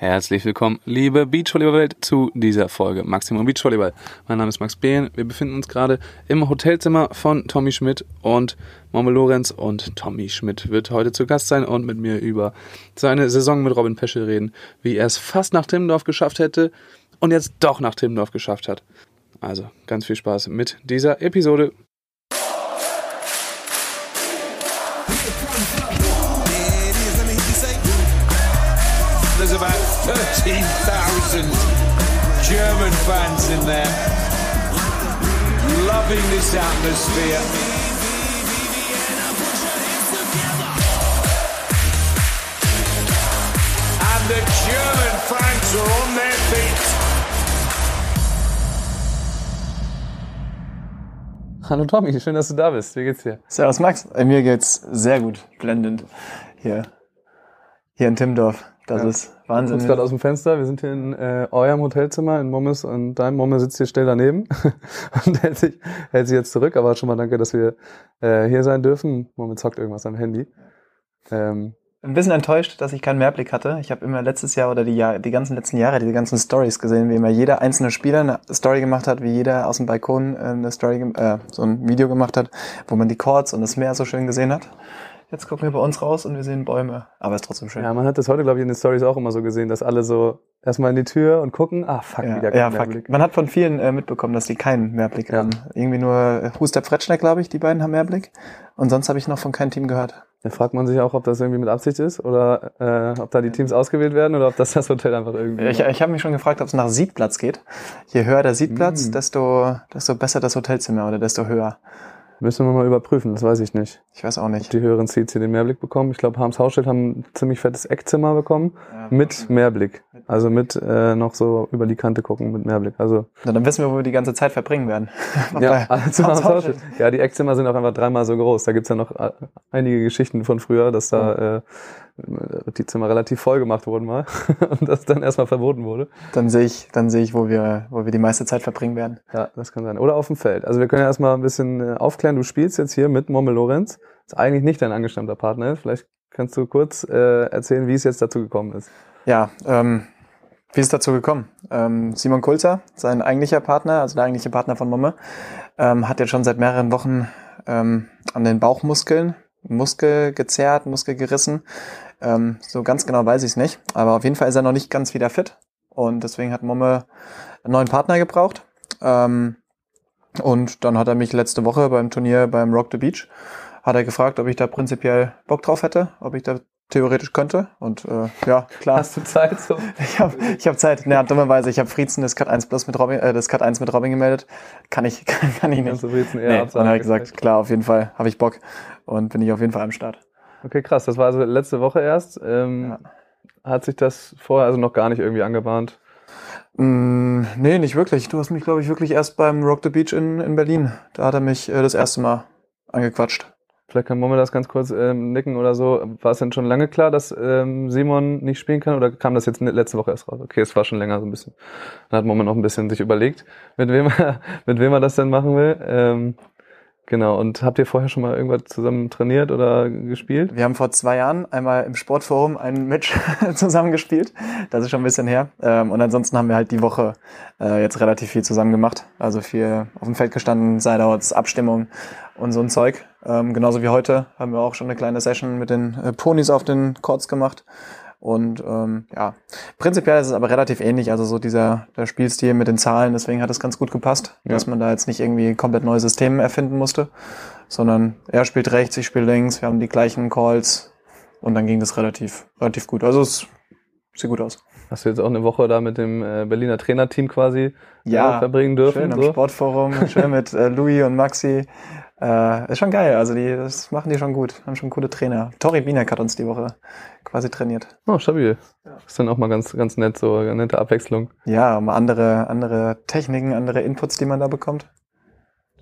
Herzlich willkommen, liebe Beachvolleyball-Welt, zu dieser Folge Maximum Beachvolleyball. Mein Name ist Max Behn. Wir befinden uns gerade im Hotelzimmer von Tommy Schmidt und Momme Lorenz. Und Tommy Schmidt wird heute zu Gast sein und mit mir über seine Saison mit Robin Peschel reden, wie er es fast nach Timmendorf geschafft hätte und jetzt doch nach Timmendorf geschafft hat. Also ganz viel Spaß mit dieser Episode. Fans in there, loving this atmosphere. And the German fans are on their feet. Hallo Tommy, schön, dass du da bist. Wie geht's dir? Servus Max, Äh, mir geht's sehr gut, blendend hier, hier in Timmendorf. Das Ja. ist Wir uns gerade Wahnsinn. aus dem Fenster. Wir sind hier in äh, eurem Hotelzimmer in Mommes und dein Momme sitzt hier still daneben und hält sich, hält sich jetzt zurück. Aber schon mal danke, dass wir äh, hier sein dürfen. Momme zockt irgendwas am Handy. Ähm, Ein bisschen enttäuscht, dass ich keinen Mehrblick hatte. Ich habe immer letztes Jahr oder die, Jahr, die ganzen letzten Jahre diese ganzen Stories gesehen, wie immer jeder einzelne Spieler eine Story gemacht hat, wie jeder aus dem Balkon äh, eine Story, äh, so ein Video gemacht hat, wo man die Chords und das Meer so schön gesehen hat. Jetzt gucken wir bei uns raus und wir sehen Bäume, aber ist trotzdem schön. ja, man hat das heute, glaube ich, in den Stories auch immer so gesehen, dass alle so erstmal in die Tür und gucken. Ah, fuck, Ja, wieder ja kein fuck. Mehrblick. Man hat von vielen äh, mitbekommen, dass die keinen Mehrblick Ja. haben. Irgendwie nur äh, Huster Fretschneck, glaube ich, die beiden haben Mehrblick. Und sonst habe ich noch von keinem Team gehört. Da fragt man sich auch, ob das irgendwie mit Absicht ist oder äh, ob da die Teams ausgewählt werden oder ob das das Hotel einfach irgendwie. Ich, ich habe mich schon gefragt, ob es nach Siedplatz geht. Je höher der Siedplatz, Mm. desto, desto besser das Hotelzimmer oder desto höher. Müssen wir mal überprüfen, das weiß ich nicht. Ich weiß auch Ob nicht. die höheren Seats hier den Mehrblick bekommen. Ich glaube, Harms Hausstedt haben ein ziemlich fettes Eckzimmer bekommen. Mit Mehrblick. Also mit äh, noch so über die Kante gucken mit Mehrblick. Also Na, dann wissen wir, wo wir die ganze Zeit verbringen werden. ja, zu Harms Hausstedt. Ja, die Eckzimmer sind auch einfach dreimal so groß. Da gibt's ja noch äh, einige Geschichten von früher, dass da äh, die Zimmer relativ voll gemacht wurden mal und das dann erstmal verboten wurde. Dann sehe ich, dann sehe ich, wo wir, wo wir die meiste Zeit verbringen werden. Ja, das kann sein. Oder auf dem Feld. Also wir können ja erstmal ein bisschen äh, aufklären. Du spielst jetzt hier mit Momme Lorenz. Ist eigentlich nicht dein angestammter Partner. Vielleicht kannst du kurz äh, erzählen, wie es jetzt dazu gekommen ist. Ja, ähm, wie ist es dazu gekommen? Ähm, Simon Kulzer, sein eigentlicher Partner, also der eigentliche Partner von Momme, ähm, hat jetzt schon seit mehreren Wochen ähm, an den Bauchmuskeln Muskel gezerrt, Muskel gerissen. Ähm, so ganz genau weiß ich es nicht, aber auf jeden Fall ist er noch nicht ganz wieder fit und deswegen hat Momme einen neuen Partner gebraucht. Ähm, und dann hat er mich letzte Woche beim Turnier beim Rock the Beach hat er gefragt, ob ich da prinzipiell Bock drauf hätte, ob ich da theoretisch könnte. Und äh, ja, klar. Hast du Zeit? So? Ich habe ich hab Zeit. Ja, dummerweise, ich habe Friezen das Cut 1 plus mit Robin, äh, das Cut 1 mit Robin gemeldet. Kann ich, kann, kann ich nicht. Du jetzt eher Nee, absagen? dann hat gesagt, klar, auf jeden Fall habe ich Bock und bin ich auf jeden Fall am Start. Okay, krass. Das war also letzte Woche erst. Ähm, Hat sich das vorher also noch gar nicht irgendwie angebahnt? Mm, nee, nicht wirklich. Du hast mich, glaube ich, wirklich erst beim Rock the Beach in, in Berlin. Da hat er mich äh, das erste Mal angequatscht. Vielleicht kann Momme das ganz kurz ähm, nicken oder so. War es denn schon lange klar, dass ähm, Simon nicht spielen kann oder kam das jetzt letzte Woche erst raus? Okay, es war schon länger so ein bisschen. Dann hat Momme noch ein bisschen sich überlegt, mit wem er, mit wem er das denn machen will. Ähm, genau. Und habt ihr vorher schon mal irgendwas zusammen trainiert oder gespielt? Wir haben vor zwei Jahren einmal im Sportforum ein Match zusammen gespielt. Das ist schon ein bisschen her. Ähm, und ansonsten haben wir halt die Woche äh, jetzt relativ viel zusammen gemacht. Also viel auf dem Feld gestanden, Sideouts, Abstimmung und so ein Zeug. Ähm, genauso wie heute haben wir auch schon eine kleine Session mit den äh, Ponys auf den Courts gemacht. Und ähm, ja, prinzipiell ist es aber relativ ähnlich. Also so dieser der Spielstil mit den Zahlen, deswegen hat es ganz gut gepasst, Ja. dass man da jetzt nicht irgendwie komplett neues System erfinden musste, sondern er spielt rechts, ich spiele links, wir haben die gleichen Calls und dann ging das relativ, relativ gut. Also es sieht gut aus. Hast du jetzt auch eine Woche da mit dem äh, Berliner Trainerteam quasi Ja, äh, verbringen dürfen? Schön am so? Sportforum, schön mit äh, Louis und Maxi. Äh, ist schon geil, also die, das machen die schon gut, haben schon coole Trainer. Tori Binek hat uns die Woche quasi trainiert. Oh, stabil. Ist dann auch mal ganz, ganz nett, so eine nette Abwechslung. Ja, mal andere, andere Techniken, andere Inputs, die man da bekommt.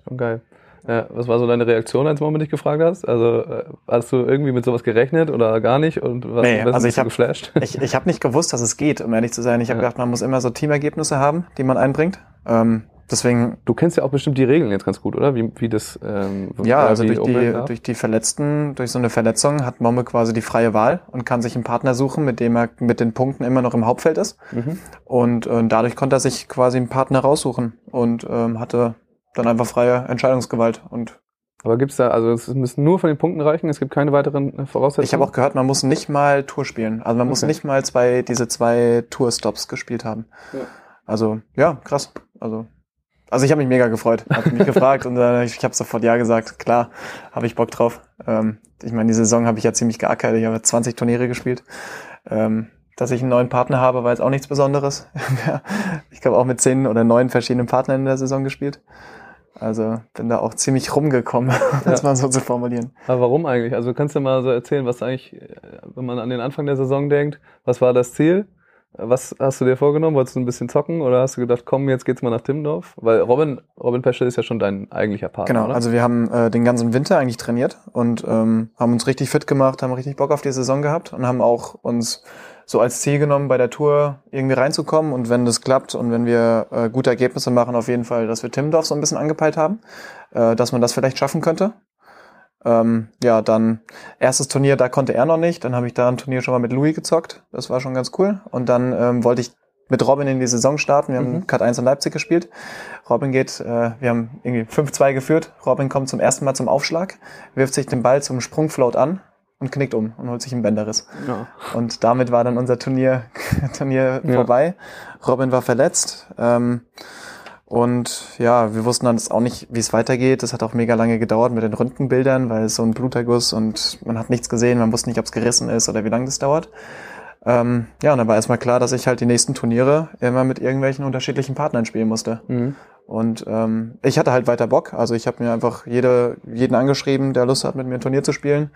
Schon geil. Ja, was war so deine Reaktion, als Mama dich gefragt hast? Also äh, hast du irgendwie mit sowas gerechnet oder gar nicht? Und was Nee, also ich hab- geflasht? Ich, ich habe nicht gewusst, dass es geht, um ehrlich zu sein. Ich habe Ja. gedacht, man muss immer so Teamergebnisse haben, die man einbringt. Ähm, deswegen, Du kennst ja auch bestimmt die Regeln jetzt ganz gut, oder? Wie, wie das ähm, ja, also wie durch die, durch die Verletzten, durch so eine Verletzung hat Momme quasi die freie Wahl und kann sich einen Partner suchen, mit dem er mit den Punkten immer noch im Hauptfeld ist. Mhm. Und äh, dadurch konnte er sich quasi einen Partner raussuchen und ähm, hatte dann einfach freie Entscheidungsgewalt. Und Aber gibt's da, also es müssen nur von den Punkten reichen, es gibt keine weiteren äh, Voraussetzungen? ich habe auch gehört, man muss nicht mal Tour spielen. Also man muss Okay. nicht mal zwei, diese zwei Tour-Stops gespielt haben. Ja. Also, ja, krass. Also, also ich habe mich mega gefreut. Hat mich gefragt und äh, ich, ich habe sofort ja gesagt. Klar, habe ich Bock drauf. Ähm, ich meine, die Saison habe ich ja ziemlich geackert. Ich habe 20 Turniere gespielt. Ähm, dass ich einen neuen Partner habe, war jetzt auch nichts Besonderes. ich glaube auch mit zehn oder neun verschiedenen Partnern in der Saison gespielt. Also bin da auch ziemlich rumgekommen, um das Ja. mal so zu formulieren. Aber warum eigentlich? Also kannst du mal so erzählen, was eigentlich, äh, wenn man an den Anfang der Saison denkt, was war das Ziel? Was hast du dir vorgenommen? Wolltest du ein bisschen zocken oder hast du gedacht, komm, jetzt geht's mal nach Timmendorf? Weil Robin, Robin Peschel ist ja schon dein eigentlicher Partner, Genau, oder? also wir haben äh, den ganzen Winter eigentlich trainiert und ähm, haben uns richtig fit gemacht, haben richtig Bock auf die Saison gehabt und haben auch uns so als Ziel genommen, bei der Tour irgendwie reinzukommen und wenn das klappt und wenn wir äh, gute Ergebnisse machen, auf jeden Fall, dass wir Timmendorf so ein bisschen angepeilt haben, äh, dass man das vielleicht schaffen könnte. Ähm, ja, dann erstes Turnier, da konnte er noch nicht. Dann habe ich da ein Turnier schon mal mit Louis gezockt. Das war schon ganz cool. Und dann ähm, wollte ich mit Robin in die Saison starten. Wir haben Mhm. Cut 1 in Leipzig gespielt. Robin geht, äh, wir haben irgendwie 5-2 geführt. Robin kommt zum ersten Mal zum Aufschlag, wirft sich den Ball zum Sprungfloat an und knickt um und holt sich einen Bänderriss. ja. Und damit war dann unser Turnier, Turnier Ja. vorbei. Robin war verletzt. Ähm, und ja, wir wussten dann jetzt auch nicht, wie es weitergeht. Das hat auch mega lange gedauert mit den Röntgenbildern, weil es so ein Bluterguss und man hat nichts gesehen, man wusste nicht, ob es gerissen ist oder wie lange das dauert. Ähm, ja, und dann war erstmal klar, dass ich halt die nächsten Turniere immer mit irgendwelchen unterschiedlichen Partnern spielen musste. Mhm. Und ähm, ich hatte halt weiter Bock. Also ich habe mir einfach jede, jeden angeschrieben, der Lust hat, mit mir ein Turnier zu spielen.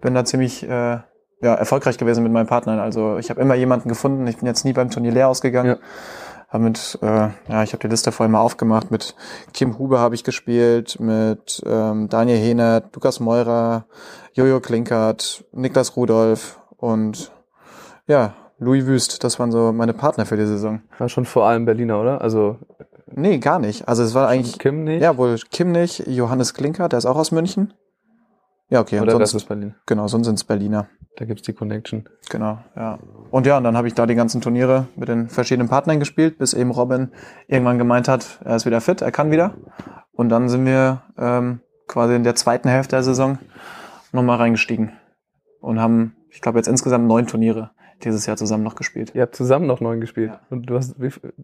Bin da ziemlich äh, ja, erfolgreich gewesen mit meinen Partnern. Also ich habe immer jemanden gefunden. Ich bin jetzt nie beim Turnier leer ausgegangen. Ja. Hab mit, äh, ja, ich habe die Liste vorhin mal aufgemacht. Mit Kim Huber habe ich gespielt, mit ähm, Daniel Hehnert, Lukas Meurer, Jojo Klinkert, Niklas Rudolf und ja, Louis Wüst. Das waren so meine Partner für die Saison. War schon vor allem Berliner, oder? Also Nee, gar nicht. Also es war eigentlich Kim nicht? ja, wohl Kim nicht, Johannes Klinker, der ist auch aus München. Ja, okay, und oder das sonst, ist Berlin. genau, sonst sind's Berliner. Da gibt's die Connection. Genau, ja. Und ja, und dann habe ich da die ganzen Turniere mit den verschiedenen Partnern gespielt, bis eben Robin irgendwann gemeint hat, er ist wieder fit, er kann wieder. Und dann sind wir ähm, quasi in der zweiten Hälfte der Saison nochmal reingestiegen und haben, ich glaube, jetzt insgesamt neun Turniere dieses Jahr zusammen noch gespielt. Ihr habt zusammen noch neun gespielt. Ja. Und du hast,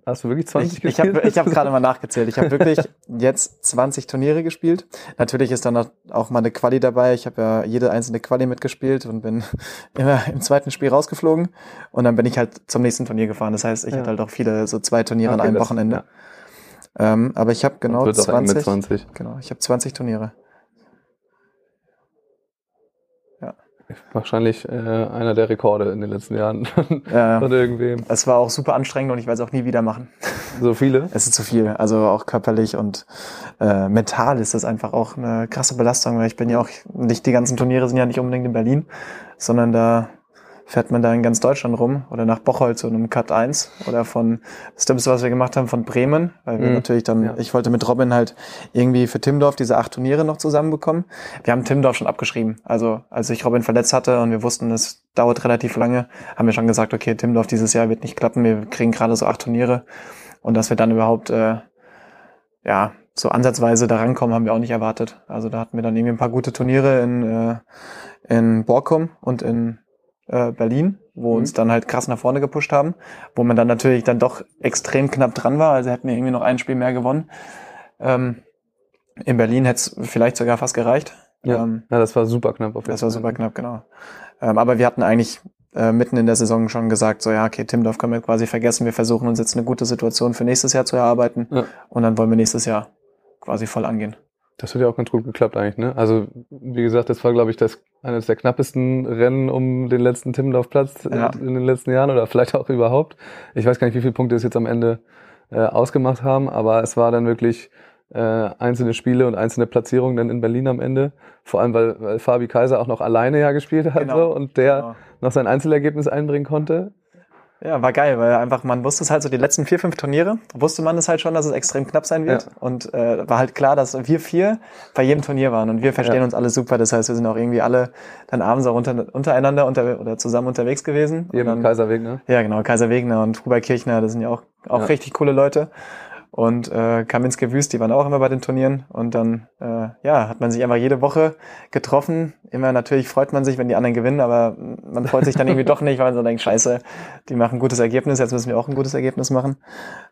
hast du wirklich 20 Ich, ich habe gespielt? ich hab gerade mal nachgezählt. Ich habe wirklich jetzt 20 Turniere gespielt. Natürlich ist dann noch- auch mal eine Quali dabei. Ich habe ja jede einzelne Quali mitgespielt und bin immer im zweiten Spiel rausgeflogen. Und dann bin ich halt zum nächsten Turnier gefahren. Das heißt, ich Ja. hatte halt auch viele, so zwei Turniere an Okay, einem das- Wochenende. ja. Ähm, aber ich habe genau Wird auch eng 20. mit 20. Genau, ich habe 20 Turniere. Wahrscheinlich äh, einer der Rekorde in den letzten Jahren von Ja, irgendwem. es war auch super anstrengend und ich werde es auch nie wieder machen. So viele. Es ist zu viel, also auch körperlich und äh, mental ist das einfach auch eine krasse Belastung, weil ich bin ja auch nicht, die ganzen Turniere sind ja nicht unbedingt in Berlin, sondern da fährt man da in ganz Deutschland rum oder nach Bocholt zu einem Cut 1 oder von, das Dümmste, was wir gemacht haben, von Bremen, weil wir Mhm. natürlich dann, Ja. ich wollte mit Robin halt irgendwie für Timdorf diese acht Turniere noch zusammenbekommen. Wir haben Timdorf schon abgeschrieben, also als ich Robin verletzt hatte und wir wussten, es dauert relativ lange, haben wir schon gesagt, okay, Timdorf dieses Jahr wird nicht klappen, wir kriegen gerade so acht Turniere und dass wir dann überhaupt, äh, ja, so ansatzweise da rankommen, haben wir auch nicht erwartet. Also da hatten wir dann irgendwie ein paar gute Turniere in, äh, in Borkum und in äh, Berlin, wo Mhm. uns dann halt krass nach vorne gepusht haben, wo man dann natürlich dann doch extrem knapp dran war. Also hätten wir irgendwie noch ein Spiel mehr gewonnen. Ähm, in Berlin hätte es vielleicht sogar fast gereicht. Ja. Ähm, Ja, das war super knapp auf jeden das war Fall. super knapp, genau. Ähm, aber wir hatten eigentlich äh, mitten in der Saison schon gesagt, so ja, okay, Timdorf können wir quasi vergessen. Wir versuchen uns jetzt eine gute Situation für nächstes Jahr zu erarbeiten. Ja. Und dann wollen wir nächstes Jahr quasi voll angehen. Das hat ja auch ganz gut geklappt eigentlich, ne? Also, wie gesagt, das war, glaube ich, das eines der knappesten Rennen um den letzten Timmendorf-Platz Ja. in den letzten Jahren oder vielleicht auch überhaupt. Ich weiß gar nicht, wie viele Punkte es jetzt am Ende äh, ausgemacht haben, aber es war dann wirklich äh, einzelne Spiele und einzelne Platzierungen dann in Berlin am Ende. Vor allem, weil, weil Fabi Kaiser auch noch alleine ja gespielt hat Genau. so, und der Genau. noch sein Einzelergebnis einbringen konnte. Ja, war geil, weil einfach man wusste es halt so die letzten vier, fünf Turniere, wusste man es halt schon, dass es extrem knapp sein wird. Ja. Und äh, war halt klar, dass wir vier bei jedem Turnier waren und wir verstehen Ja. uns alle super. Das heißt, wir sind auch irgendwie alle dann abends auch unter, untereinander unter, oder zusammen unterwegs gewesen. Dann, im Kaiserweg, ne? Ja, genau, Kaiser Wegner und Hubert Kirchner, das sind ja auch, auch Ja. richtig coole Leute. Und äh, Kaminski Wüst, die waren auch immer bei den Turnieren. Und dann äh, ja, hat man sich einfach jede Woche getroffen. Immer natürlich freut man sich, wenn die anderen gewinnen, aber man freut sich dann irgendwie doch nicht, weil man so denkt, scheiße, die machen ein gutes Ergebnis, jetzt müssen wir auch ein gutes Ergebnis machen.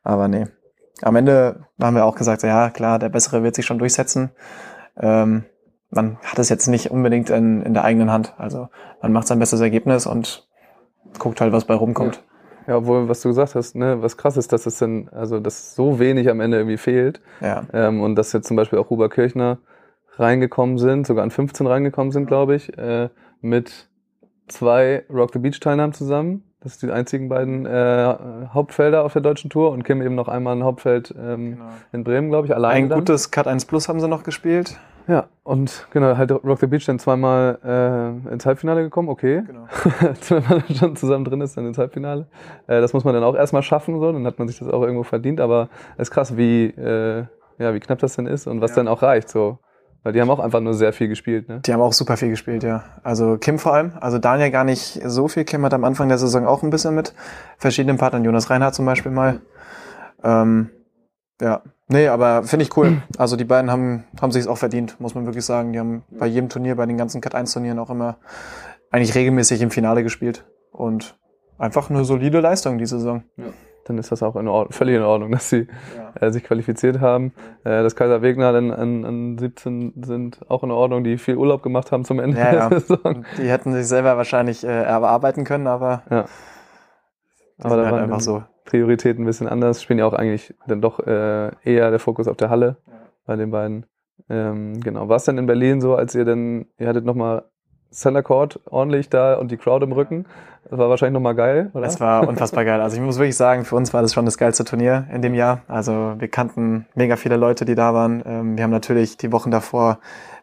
Aber nee. Am Ende haben wir auch gesagt, ja klar, der Bessere wird sich schon durchsetzen. Ähm, man hat es jetzt nicht unbedingt in, in der eigenen Hand. Also man macht sein bestes Ergebnis und guckt halt, was bei rumkommt. Ja, obwohl, was du gesagt hast, ne, was krass ist, dass es dann, also, dass so wenig am Ende irgendwie fehlt. Ja. Ähm, und dass jetzt zum Beispiel auch Huber Kirchner reingekommen sind, sogar an 15 reingekommen sind, glaube ich, äh, mit zwei Rock the Beach Teilnahmen zusammen. Das sind die einzigen beiden äh, Hauptfelder auf der deutschen Tour und Kim eben noch einmal ein Hauptfeld ähm, Genau. in Bremen, glaube ich, alleine. Ein dann. gutes Cut 1 Plus haben sie noch gespielt. Ja, und genau, halt Rock the Beach dann zweimal äh, ins Halbfinale gekommen, okay. Genau. Wenn man dann schon zusammen drin ist, dann ins Halbfinale. Äh, das muss man dann auch erstmal schaffen, so, dann hat man sich das auch irgendwo verdient, aber es ist krass, wie, äh, ja, wie knapp das denn ist und was Ja. dann auch reicht, so. Weil die haben auch einfach nur sehr viel gespielt, ne? Die haben auch super viel gespielt, ja. Also Kim vor allem. Also Daniel gar nicht so viel. Kim hat am Anfang der Saison auch ein bisschen mit verschiedenen Partnern. Jonas Reinhardt zum Beispiel mal. Ähm, ja. Nee, aber finde ich cool. Also die beiden haben, haben sich auch verdient, muss man wirklich sagen. Die haben bei jedem Turnier, bei den ganzen Cut 1 Turnieren auch immer eigentlich regelmäßig im Finale gespielt. Und einfach eine solide Leistung diese Saison. Dann ist das auch in Ordnung, völlig in Ordnung, dass sie Ja. äh, sich qualifiziert haben. Äh, dass Kaiser Wegner dann an, an 17 sind auch in Ordnung, die viel Urlaub gemacht haben zum Ende Ja, ja. der Saison. Und die hätten sich selber wahrscheinlich äh, erarbeiten können, aber Ja. Aber da halt waren einfach so. Prioritäten ein bisschen anders. Spielen ja auch eigentlich dann doch äh, eher der Fokus auf der Halle Ja. bei den beiden. Ähm, genau. War es denn in Berlin so, als ihr dann, ihr hattet nochmal Center Court ordentlich da und die Crowd im Rücken? Das war wahrscheinlich nochmal geil, oder? Es war unfassbar geil. Also ich muss wirklich sagen, für uns war das schon das geilste Turnier in dem Jahr. Also wir kannten mega viele Leute, die da waren. Ähm, Wir haben natürlich die Wochen davor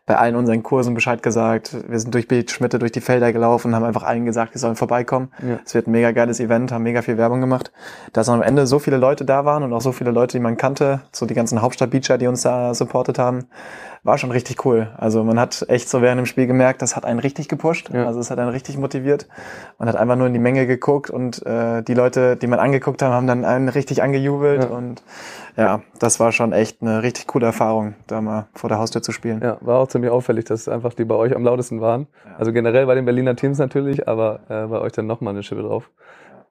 bei allen unseren Kursen Bescheid gesagt. Wir sind durch Bildschmitte, durch die Felder gelaufen und haben einfach allen gesagt, die sollen vorbeikommen. Ja. Es wird ein mega geiles Event, haben mega viel Werbung gemacht. Dass am Ende so viele Leute da waren und auch so viele Leute, die man kannte, so die ganzen Hauptstadt-Beacher, die uns da supportet haben, war schon richtig cool. Also man hat echt so während dem Spiel gemerkt, das hat einen richtig gepusht. Ja. Also es hat einen richtig motiviert. Man hat einfach nur in die Menge geguckt und äh, die Leute, die man angeguckt haben, haben dann einen richtig angejubelt. Ja. Und ja, das war schon echt eine richtig coole Erfahrung, da mal vor der Haustür zu spielen. Ja, war auch ziemlich auffällig, dass einfach die bei euch am lautesten waren. Also generell bei den Berliner Teams natürlich, aber äh, bei euch dann nochmal eine Schippe drauf.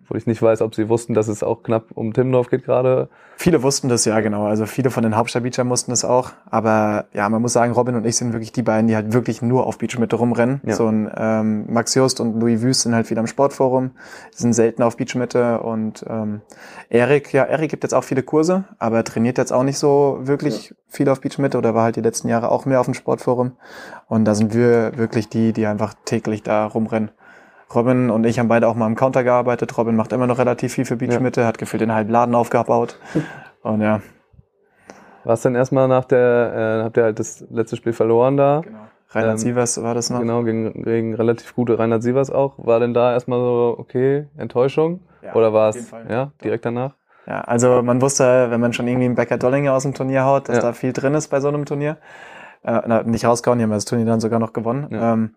Wo ich nicht weiß, ob sie wussten, dass es auch knapp um Timmendorf geht gerade. Viele wussten das ja genau. Also viele von den Hauptstadt-Beachern mussten das auch. Aber ja, man muss sagen, Robin und ich sind wirklich die beiden, die halt wirklich nur auf Beachmitte rumrennen. Ja. So ein ähm, Max Just und Louis Wüst sind halt wieder am Sportforum, sind selten auf Beachmitte und ähm, Erik, ja, Erik gibt jetzt auch viele Kurse, aber er trainiert jetzt auch nicht so wirklich viel auf Beachmitte oder war halt die letzten Jahre auch mehr auf dem Sportforum. Und da sind wir wirklich die, die einfach täglich da rumrennen. Robin und ich haben beide auch mal im Counter gearbeitet. Robin macht immer noch relativ viel für Beachmitte, hat gefühlt den halben Laden aufgebaut. Und ja, War es dann erstmal nach der, äh, habt ihr halt das letzte Spiel verloren da. Genau. Reinhard Ähm, Sievers war das noch. Genau, gegen, gegen relativ gute Reinhard Sievers auch. War denn da erstmal so, okay, Enttäuschung? Ja, Oder war es, ja, direkt danach? Ja, also man wusste, wenn man schon irgendwie einen Becker Dollinger aus dem Turnier haut, dass Ja. da viel drin ist bei so einem Turnier. Äh, na, nicht rausgehauen, die haben das Turnier dann sogar noch gewonnen. Ja. Ähm,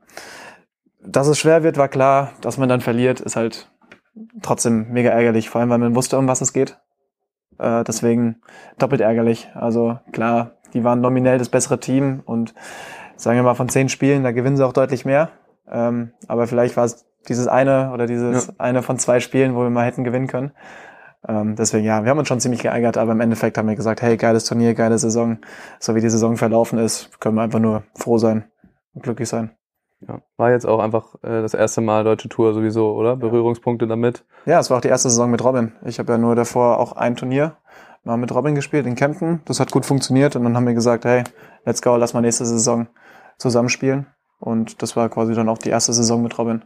dass es schwer wird, war klar. Dass man dann verliert, ist halt trotzdem mega ärgerlich. Vor allem, weil man wusste, um was es geht. Äh, deswegen doppelt ärgerlich. Also klar, die waren nominell das bessere Team und sagen wir mal von zehn Spielen, da gewinnen sie auch deutlich mehr. Ähm, aber vielleicht war es dieses eine oder dieses Ja. eine von zwei Spielen, wo wir mal hätten gewinnen können. Ähm, deswegen ja, wir haben uns schon ziemlich geärgert, aber im Endeffekt haben wir gesagt, hey, geiles Turnier, geile Saison. So wie die Saison verlaufen ist, können wir einfach nur froh sein und glücklich sein. Ja. War jetzt auch einfach äh, das erste Mal deutsche Tour sowieso, oder? Berührungspunkte damit. Ja, es war auch die erste Saison mit Robin. Ich habe ja nur davor auch ein Turnier mal mit Robin gespielt in Kempten. Das hat gut funktioniert und dann haben wir gesagt, hey, let's go, lass mal nächste Saison zusammenspielen. Und das war quasi dann auch die erste Saison mit Robin.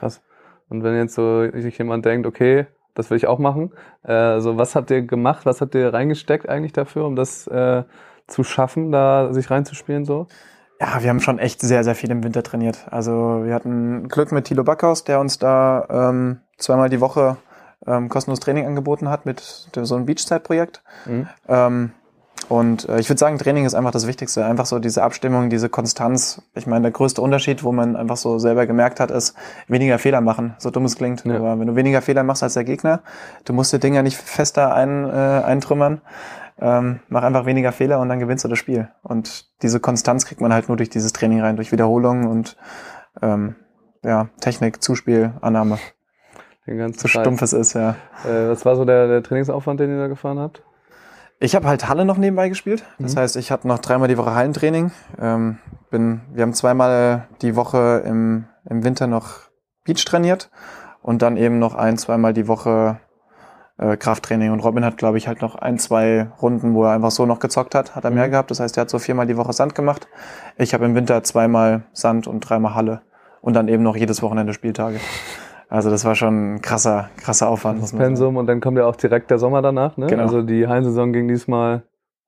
Krass. Und wenn jetzt so sich jemand denkt, okay, das will ich auch machen, äh, so was habt ihr gemacht, was habt ihr reingesteckt eigentlich dafür, um das äh, zu schaffen, da sich reinzuspielen so? Ja, wir haben schon echt sehr, sehr viel im Winter trainiert. Also wir hatten Glück mit Thilo Backhaus, der uns da ähm, zweimal die Woche ähm, kostenlos Training angeboten hat mit so einem Beachside-Projekt. Mhm. Ähm, und äh, ich würde sagen, Training ist einfach das Wichtigste. Einfach so diese Abstimmung, diese Konstanz. Ich meine, der größte Unterschied, wo man einfach so selber gemerkt hat, ist weniger Fehler machen. So dumm es klingt. Ja. Aber wenn du weniger Fehler machst als der Gegner, du musst die Dinger nicht fester ein, äh, eintrümmern. Ähm, mach einfach weniger Fehler und dann gewinnst du das Spiel. Und diese Konstanz kriegt man halt nur durch dieses Training rein, durch Wiederholungen und ähm, ja, Technik, Zuspiel, Annahme. Den ganzen So Scheiß. stumpf es ist, ja. Äh, was war so der, der Trainingsaufwand, den ihr da gefahren habt? Ich habe halt Halle noch nebenbei gespielt. Das Mhm. heißt, ich hatte noch dreimal die Woche Hallentraining. Ähm, bin, wir haben zweimal die Woche im, im Winter noch Beach trainiert und dann eben noch ein, zweimal die Woche äh, Krafttraining. Und Robin hat, glaube ich, halt noch ein, zwei Runden, wo er einfach so noch gezockt hat, hat er mehr Mhm. gehabt. Das heißt, er hat so viermal die Woche Sand gemacht. Ich habe im Winter zweimal Sand und dreimal Halle und dann eben noch jedes Wochenende Spieltage. Also das war schon ein krasser, krasser Aufwand. Das. Pensum und dann kommt ja auch direkt der Sommer danach, ne? Genau. Also die Hallensaison ging diesmal,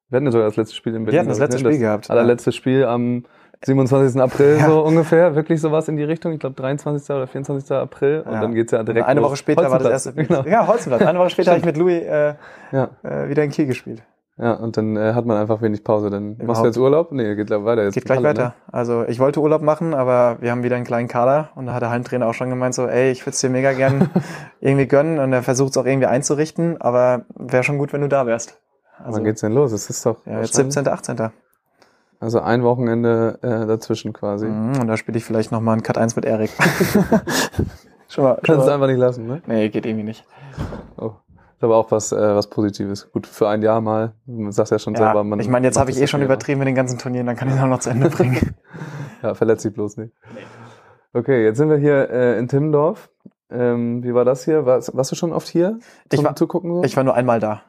wir hatten ja sogar das letzte Spiel in Berlin. Wir hatten das letzte ne? Spiel gehabt, ja. Allerletzte Spiel am 27. April Ja. so ungefähr, wirklich sowas in die Richtung. Ich glaube 23. oder 24. April und Ja. dann geht's ja direkt Eine los. Woche später war das erste. Genau. Ja, Holzenplatz. Eine Woche später habe ich mit Louis äh, Ja. äh, wieder in Kiel gespielt. ja, und dann äh, hat man einfach wenig Pause. Dann machst du Überhaupt. jetzt Urlaub? Nee, geht gleich weiter. Jetzt Geht gleich Halle, weiter. Also ich wollte Urlaub machen, aber wir haben wieder einen kleinen Kader und da hat der Hallentrainer auch schon gemeint so, ey, ich würde es dir mega gern irgendwie gönnen und er versucht es auch irgendwie einzurichten, aber wäre schon gut, wenn du da wärst. Ne? Also, Wann geht's denn los? Es ist doch ja, jetzt wahrscheinlich- 17., 18. Also ein Wochenende äh, dazwischen quasi. Mhm, und da spiele ich vielleicht nochmal einen Cut 1 mit Erik. schon mal, Kannst du einfach nicht lassen, ne? Nee, geht irgendwie nicht. Oh. Ist aber auch was, äh, was Positives. Gut, für ein Jahr mal. Du sagst ja schon Ja, selber, man. ich meine, jetzt habe ich eh schon übertrieben mit den ganzen Turnieren, dann kann ich es auch noch zu Ende bringen. Ja, verletz dich bloß nicht. Okay, jetzt sind wir hier äh, in Timmendorf. Ähm, wie war das hier? Warst, warst du schon oft hier Ich zum war- Zugucken? So? Ich war nur einmal da.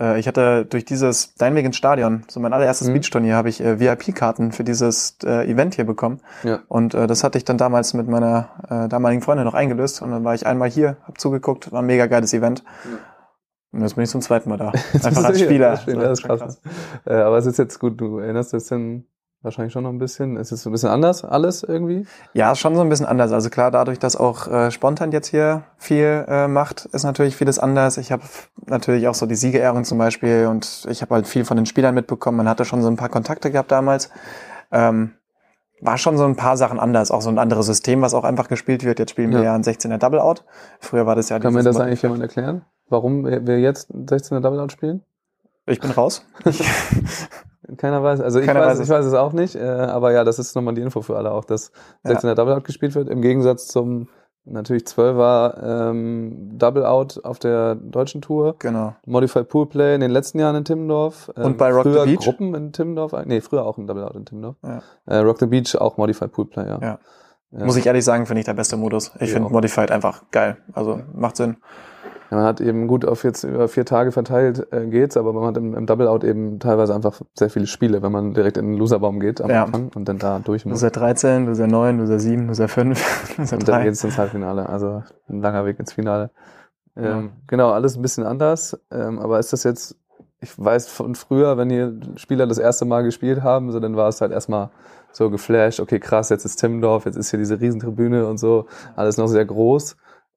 Äh, Ich hatte durch dieses Dein Weg ins Stadion, so mein allererstes Mhm. Beachturnier, habe ich äh, VIP-Karten für dieses äh, Event hier bekommen. ja. Und äh, das hatte ich dann damals mit meiner äh, damaligen Freundin noch eingelöst. Und dann war ich einmal hier, hab zugeguckt, war ein mega geiles Event. Und jetzt bin ich zum zweiten Mal da. Einfach als. Spieler. So, das ist krass. Äh, aber es ist jetzt gut, du erinnerst dich denn wahrscheinlich schon noch ein bisschen. Es ist ein bisschen anders, alles irgendwie. Ja, ist schon so ein bisschen anders. Also klar, dadurch, dass auch äh, Spontan jetzt hier viel äh, macht, ist natürlich vieles anders. Ich habe natürlich auch so die Siegerehrung zum Beispiel und ich habe halt viel von den Spielern mitbekommen. Man hatte schon so ein paar Kontakte gehabt damals. Ähm, war schon so ein paar Sachen anders. Auch so ein anderes System, was auch einfach gespielt wird. Jetzt spielen wir Ja. ja ein 16er Double Out. Früher war das ja Kann mir das eigentlich jemand erklären? Warum wir wir jetzt 16er Double Out spielen? Ich bin raus. Keiner weiß. Also ich, Keiner weiß, weiß es. ich weiß es auch nicht. Äh, aber ja, das ist nochmal die Info für alle auch, dass 16er Double Out gespielt wird. Im Gegensatz zum natürlich 12er ähm, Double Out auf der deutschen Tour. Genau. Modified Pool Play in den letzten Jahren in Timmendorf. Ähm, Und bei Rock the früher Beach? Gruppen in Timmendorf. Nee, früher auch ein Double Out in Timmendorf. Ja. Äh, Rock the Beach auch Modified Pool Play, ja. Ja. Ja. Muss ich ehrlich sagen, finde ich der beste Modus. Ich Ja. finde Modified einfach geil. Also macht Sinn. Ja, man hat eben gut auf jetzt über vier Tage verteilt äh, geht's, aber man hat im, im Double Out eben teilweise einfach sehr viele Spiele, wenn man direkt in den Loserbaum geht am Ja. Anfang und dann da durch muss. Loser 13, Loser 9, Loser 7, Loser 5, Loser Und dann 3. geht's ins Halbfinale, also ein langer Weg ins Finale. Ähm, Ja. Genau, alles ein bisschen anders, ähm, aber ist das jetzt, ich weiß von früher, wenn hier Spieler das erste Mal gespielt haben, so dann war es halt erstmal so geflasht, okay krass, jetzt ist Timmendorf, jetzt ist hier diese Riesentribüne und so, alles noch sehr groß.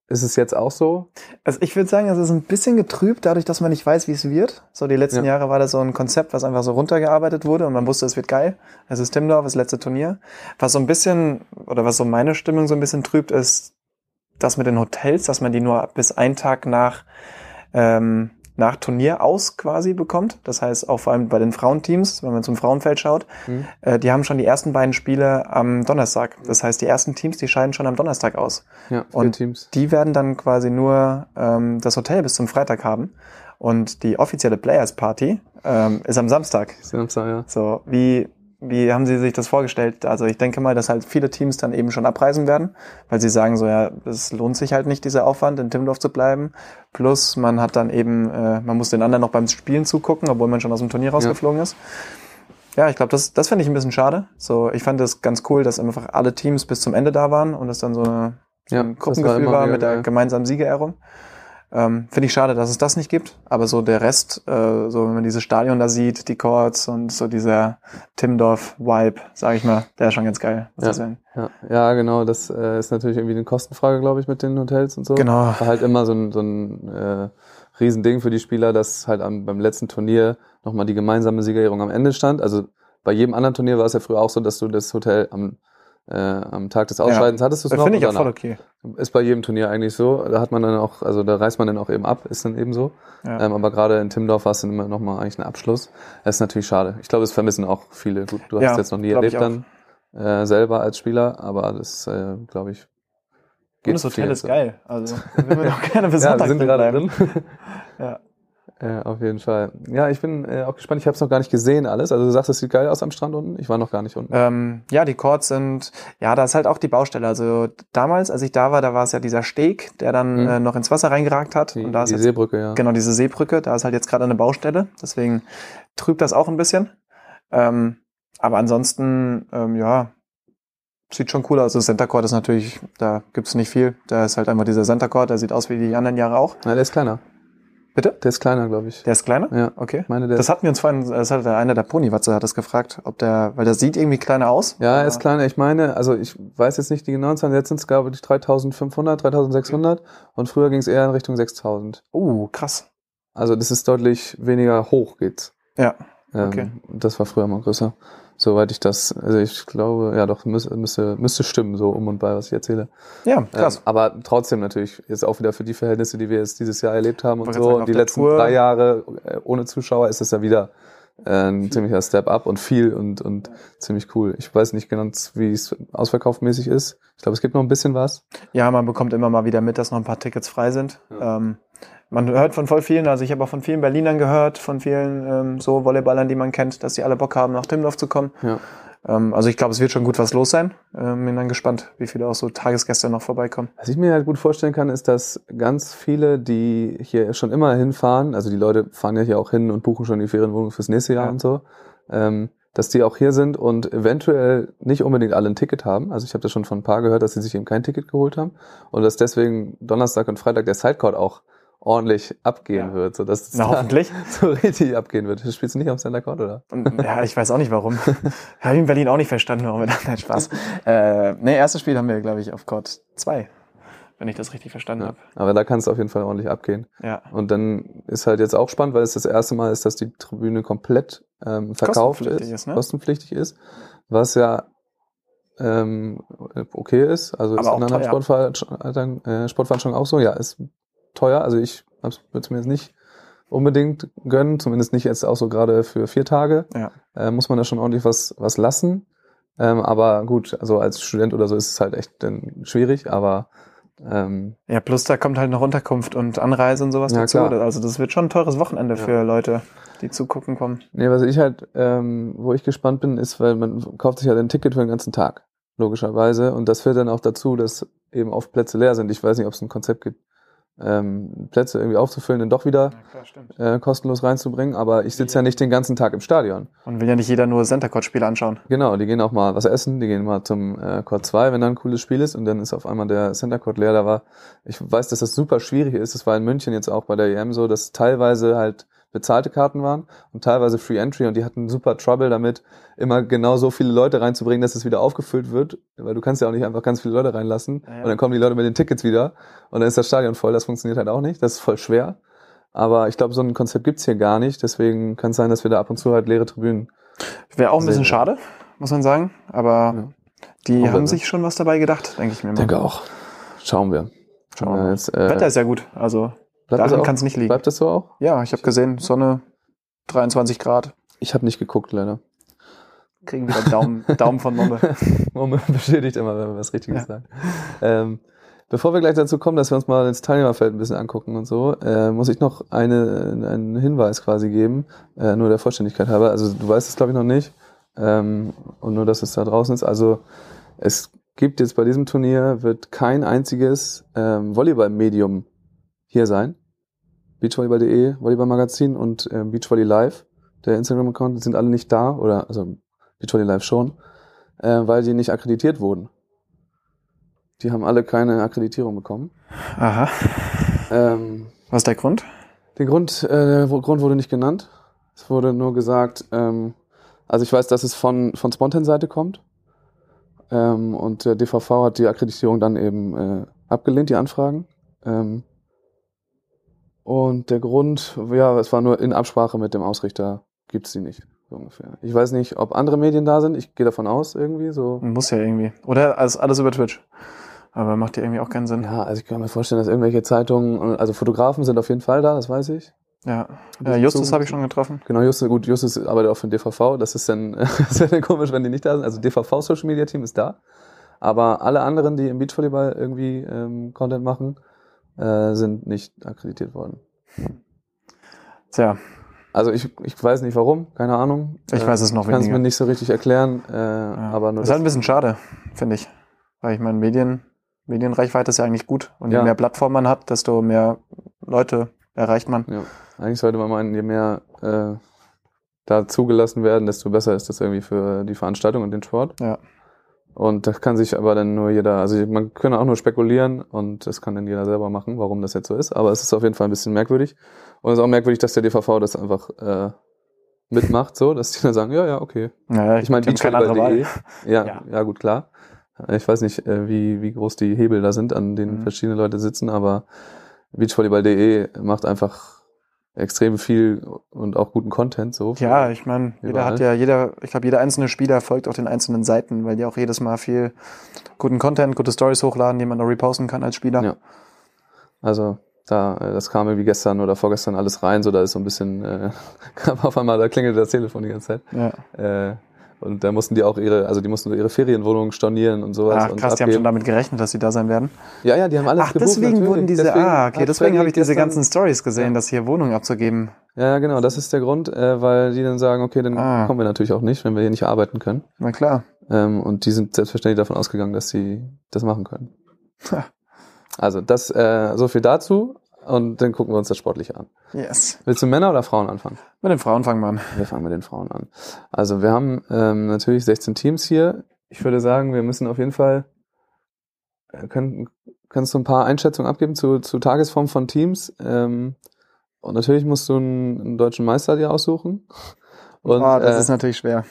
Ist es jetzt auch so? Also ich würde sagen, es ist ein bisschen getrübt, dadurch, dass man nicht weiß, wie es wird. So die letzten Ja. Jahre war das so ein Konzept, was einfach so runtergearbeitet wurde und man wusste, es wird geil. Es ist Timdorf, das letzte Turnier. Was so ein bisschen, oder was so meine Stimmung so ein bisschen trübt, ist das mit den Hotels, dass man die nur bis einen Tag nach, ähm, nach Turnier aus quasi bekommt. Das heißt, auch vor allem bei den Frauenteams, wenn man zum Frauenfeld schaut, Mhm. äh, die haben schon die ersten beiden Spiele am Donnerstag. Das heißt, die ersten Teams, die scheiden schon am Donnerstag aus. Ja, Und Teams. Die werden dann quasi nur ähm, das Hotel bis zum Freitag haben. Und die offizielle Players Party ähm, ist am Samstag. Samstag, ja. So, wie, wie haben Sie sich das vorgestellt? Also ich denke mal, dass halt viele Teams dann eben schon abreisen werden, weil sie sagen so, ja, es lohnt sich halt nicht, dieser Aufwand, in Timmendorf zu bleiben. Plus man hat dann eben, äh, man muss den anderen noch beim Spielen zugucken, obwohl man schon aus dem Turnier rausgeflogen ist. Ja, ich glaube, das, das finde ich ein bisschen schade. So, ich fand es ganz cool, dass einfach alle Teams bis zum Ende da waren und es dann so, eine, so Ja, ein das war Gruppengefühl war, mega mit der gemeinsamen Siegerehrung. Ähm, Finde ich schade, dass es das nicht gibt, aber so der Rest, äh, so wenn man dieses Stadion da sieht, die Courts und so dieser Timdorf-Vibe, sage ich mal, der ist schon ganz geil. Ja. Ja, ja, genau. Das äh, ist natürlich irgendwie eine Kostenfrage, glaube ich, mit den Hotels und so. Genau. War halt immer so ein, so ein äh, Riesending für die Spieler, dass halt am, beim letzten Turnier nochmal die gemeinsame Siegerehrung am Ende stand. Also bei jedem anderen Turnier war es ja früher auch so, dass du das Hotel am, äh, am Tag des Ausscheidens hattest du es Das noch. finde ich auch voll okay. Ist bei jedem Turnier eigentlich so. Da hat man dann auch, also da reist man dann auch eben ab, ist dann eben so. Ja. Ähm, aber gerade in Timdorf war es dann immer nochmal eigentlich ein Abschluss. Das ist natürlich schade. Ich glaube, das vermissen auch viele. Gut, du hast Ja, es jetzt noch nie erlebt dann äh, selber als Spieler, aber das, äh, glaube ich, Und das Hotel ist so. geil. Also man auch gerne bis Ja, wir sind gerade drin. Ja. Äh, auf jeden Fall. Ja, ich bin äh, auch gespannt. Ich habe es noch gar nicht gesehen alles. Also du sagst, es sieht geil aus am Strand unten. Ich war noch gar nicht unten. Ähm, ja, die Courts sind, ja, da ist halt auch die Baustelle. Also damals, als ich da war, da war es ja dieser Steg, der dann Mhm. äh, noch ins Wasser reingeragt hat. Die, und da ist die jetzt, Seebrücke, ja. genau diese Seebrücke, da ist halt jetzt gerade eine Baustelle. Deswegen trübt das auch ein bisschen. Ähm, aber ansonsten, ähm, ja, sieht schon cool aus. Das Center Court ist natürlich, da gibt's nicht viel. Da ist halt einfach dieser Center Court, der sieht aus wie die anderen Jahre auch. Nein, der ist kleiner. Bitte? Der ist kleiner, glaube ich. Der ist kleiner? Ja. Okay. Meine, der Das hatten wir uns vorhin, das hat der einer der Ponywatze hat das gefragt, ob der, weil der sieht irgendwie kleiner aus. Ja, er ist kleiner. Ich meine, also ich weiß jetzt nicht die genauen Zahlen. Jetzt sind es, glaube ich, 3500, 3600 und früher ging es eher in Richtung 6000. Uh, krass. Also das ist deutlich weniger hoch geht's. Ja. Ähm, Okay. Das war früher mal größer. Soweit ich das, also ich glaube, ja doch, müsste, müsste, müsste stimmen, so um und bei, was ich erzähle. Ja, krass. Ähm, aber trotzdem natürlich, jetzt auch wieder für die Verhältnisse, die wir jetzt dieses Jahr erlebt haben und so, sagen, und die letzten Tour- drei Jahre äh, ohne Zuschauer ist es ja wieder äh, ein ziemlicher Step up und viel und, und ziemlich cool. Ich weiß nicht genau, wie es ausverkaufmäßig ist. Ich glaube, es gibt noch ein bisschen was. Ja, man bekommt immer mal wieder mit, dass noch ein paar Tickets frei sind. Ja. Ähm, man hört von voll vielen, also ich habe auch von vielen Berlinern gehört, von vielen ähm, so Volleyballern, die man kennt, dass die alle Bock haben, nach Timmendorf zu kommen. Ja. Ähm, also ich glaube, es wird schon gut was los sein. Ähm, bin dann gespannt, wie viele auch so Tagesgäste noch vorbeikommen. Was ich mir halt gut vorstellen kann, ist, dass ganz viele, die hier schon immer hinfahren, also die Leute fahren ja hier auch hin und buchen schon die Ferienwohnung fürs nächste Jahr Ja. und so, ähm, dass die auch hier sind und eventuell nicht unbedingt alle ein Ticket haben. Also ich habe das schon von ein paar gehört, dass sie sich eben kein Ticket geholt haben und dass deswegen Donnerstag und Freitag der Sidecourt auch ordentlich abgehen Ja. wird, so dass es Na, hoffentlich. so richtig abgehen wird. Spielst du nicht am Center Court, oder? Ja, ich weiß auch nicht warum. Habe ich in Berlin auch nicht verstanden, warum wir da nein, Spaß. Äh, nee, erstes Spiel haben wir, glaube ich, auf Court 2, wenn ich das richtig verstanden Ja. habe. Aber da kann es auf jeden Fall ordentlich abgehen. Ja. Und dann ist halt jetzt auch spannend, weil es das erste Mal ist, dass die Tribüne komplett ähm, verkauft Kostenpflichtig ist, ist, ne? kostenpflichtig ist, was ja ähm, okay ist. Also ist Aber in auch anderen. Sportveranstaltungen, äh, auch so. Ja, ist teuer. Also ich würde es mir jetzt nicht unbedingt gönnen, zumindest nicht jetzt auch so gerade für vier Tage. Ja. Äh, muss man da schon ordentlich was, was lassen. Ähm, aber gut, also als Student oder so ist es halt echt dann schwierig, aber ähm, Ja, plus da kommt halt noch Unterkunft und Anreise und sowas Ja, dazu. klar. Also das wird schon ein teures Wochenende Ja. für Leute, die zugucken kommen. Nee, was ich halt, ähm, wo ich gespannt bin, ist, weil man kauft sich halt ein Ticket für den ganzen Tag, logischerweise. Und das führt dann auch dazu, dass eben oft Plätze leer sind. Ich weiß nicht, ob es ein Konzept gibt, ähm, Plätze irgendwie aufzufüllen, dann doch wieder klar, äh, kostenlos reinzubringen. Aber ich sitze ja nicht den ganzen Tag im Stadion. Und will ja nicht jeder nur Center Court Spiele anschauen. Genau, die gehen auch mal was essen, die gehen mal zum äh, Court 2, wenn da ein cooles Spiel ist und dann ist auf einmal der Center Court leer. Da war, ich weiß, dass das super schwierig ist. Das war in München jetzt auch bei der EM so, dass teilweise halt bezahlte Karten waren und teilweise Free Entry und die hatten super Trouble damit, immer genau so viele Leute reinzubringen, dass es wieder aufgefüllt wird, weil du kannst ja auch nicht einfach ganz viele Leute reinlassen Ja, ja. und dann kommen die Leute mit den Tickets wieder und dann ist das Stadion voll. Das funktioniert halt auch nicht. Das ist voll schwer. Aber ich glaube, so ein Konzept gibt's hier gar nicht. Deswegen kann es sein, dass wir da ab und zu halt leere Tribünen Wäre auch ein bisschen Sehr schade, muss man sagen. Aber Ja. die haben sich schon was dabei gedacht, denke ich mir mal. denke auch. Schauen wir. Schauen wir jetzt, äh, Wetter ist ja gut, also bleibt daran kann es nicht liegen. Bleibt das so auch? Ja, ich habe gesehen, Sonne 23 Grad. Ich habe nicht geguckt, leider. Kriegen wieder Daumen, Daumen von Momme. Momme bestätigt immer, wenn wir was Richtiges Ja. sagen. Ähm, bevor wir gleich dazu kommen, dass wir uns mal ins Teilnehmerfeld ein bisschen angucken und so, äh, muss ich noch eine, einen Hinweis quasi geben, äh, nur der Vollständigkeit halber. Also du weißt es, glaube ich, noch nicht. Ähm, und nur, dass es da draußen ist. Also es gibt jetzt bei diesem Turnier, wird kein einziges ähm, Volleyball-Medium hier sein. Beachvolleyball.de, Volleyball-Magazin und ähm, Beachvolley Live, der Instagram-Account, die sind alle nicht da, oder also Beachvolley Live schon, äh, weil die nicht akkreditiert wurden. Die haben alle keine Akkreditierung bekommen. Aha. Ähm, Was ist der Grund? Den Grund, äh, der Grund wurde nicht genannt. Es wurde nur gesagt, ähm, also ich weiß, dass es von, von Spontan-Seite kommt. Ähm, und der DVV hat die Akkreditierung dann eben äh, abgelehnt, die Anfragen. Ähm, und der Grund, ja, es war nur in Absprache mit dem Ausrichter, gibt's die nicht, so ungefähr. Ich weiß nicht, ob andere Medien da sind, ich gehe davon aus, irgendwie, so. Muss ja irgendwie. Oder alles, alles über Twitch. Aber macht ja irgendwie auch keinen Sinn. Ja, also ich kann mir vorstellen, dass irgendwelche Zeitungen, also Fotografen sind auf jeden Fall da, das weiß ich. Ja. Äh, Justus habe ich schon getroffen. Genau, Justus, gut, Justus arbeitet auch für den DVV. Das ist dann, das dann komisch, wenn die nicht da sind. Also DVV Social Media Team ist da. Aber alle anderen, die im Beachvolleyball irgendwie ähm, Content machen, äh, sind nicht akkreditiert worden. Tja, Also ich, ich weiß nicht warum, keine Ahnung. Ich weiß es noch Ich kann es weniger. mir nicht so richtig erklären, äh, ja. aber nur ist halt ein bisschen schade, finde ich. Weil ich meine, Medien, Medienreichweite ist ja eigentlich gut. Und je Ja. mehr Plattformen man hat, desto mehr Leute erreicht man. Ja, eigentlich sollte man meinen, je mehr äh, da zugelassen werden, desto besser ist das irgendwie für die Veranstaltung und den Sport. Ja. Und das kann sich aber dann nur jeder, also man kann auch nur spekulieren und das kann dann jeder selber machen, warum das jetzt so ist. Aber es ist auf jeden Fall ein bisschen merkwürdig. Und es ist auch merkwürdig, dass der DVV das einfach äh, mitmacht, so, dass die dann sagen, ja, ja, okay. Naja, Ich meine, keine andere Wahl. Ja, ja, Ja. gut, klar. Ich weiß nicht, äh, wie, wie groß die Hebel da sind, an denen Mhm. verschiedene Leute sitzen, aber beachvolleyball.de macht einfach extrem viel und auch guten Content so. Ja, ich meine, jeder hat ja, jeder, ich glaube, jeder einzelne Spieler folgt auch den einzelnen Seiten, weil die auch jedes Mal viel guten Content, gute Stories hochladen, die man noch reposten kann als Spieler. Ja. Also da, äh, das kam irgendwie gestern oder vorgestern alles rein, so da ist so ein bisschen, äh, auf einmal, da klingelt das Telefon die ganze Zeit. Ja. Äh, und da mussten die auch ihre, also die mussten ihre Ferienwohnungen stornieren und sowas. Ach, und krass, die haben schon damit gerechnet, dass sie da sein werden. Ja, ja, die haben alles Ach, gebucht, deswegen natürlich. wurden diese, Deswegen ah, okay, deswegen habe ich diese ganzen Stories gesehen, Ja. dass hier Wohnungen abzugeben. Ja, ja, genau, das ist der Grund, äh, weil die dann sagen, okay, dann Ah. kommen wir natürlich auch nicht, wenn wir hier nicht arbeiten können. Na klar. Ähm, und die sind selbstverständlich davon ausgegangen, dass sie das machen können. Also das, äh, so viel dazu und dann gucken wir uns das sportlich an. Yes. Willst du Männer oder Frauen anfangen? Mit den Frauen fangen wir an. Wir fangen mit den Frauen an. Also wir haben ähm, natürlich 16 Teams hier. Ich würde sagen, wir müssen auf jeden Fall, äh, können, kannst du ein paar Einschätzungen abgeben zu, zu Tagesform von Teams. Ähm, und natürlich musst du einen, einen deutschen Meister dir aussuchen. Und, Boah, das äh, ist natürlich schwer.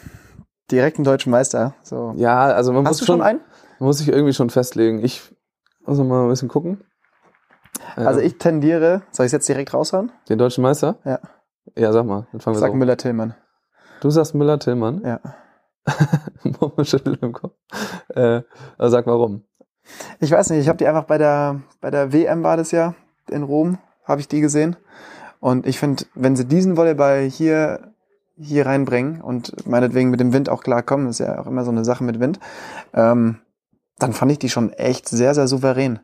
Direkt einen deutschen Meister. So. ja, also man Hast muss du schon, schon einen? muss sich irgendwie schon festlegen. Ich muss noch mal ein bisschen gucken. Also Ähm, ich tendiere, soll ich es jetzt direkt raushauen? Den deutschen Meister? Ja. Ja, sag mal, dann fangen Ich wir sag. Müller-Tillmann. Du sagst Müller-Tillmann. Ja. Moment, schüttel im Kopf. Äh, also sag warum. Ich weiß nicht, ich habe die einfach bei der, bei der WM war das ja, in Rom, habe ich die gesehen. Und ich finde, wenn sie diesen Volleyball hier, hier reinbringen und meinetwegen mit dem Wind auch klarkommen, ist ja auch immer so eine Sache mit Wind, ähm, dann fand ich die schon echt sehr, sehr souverän.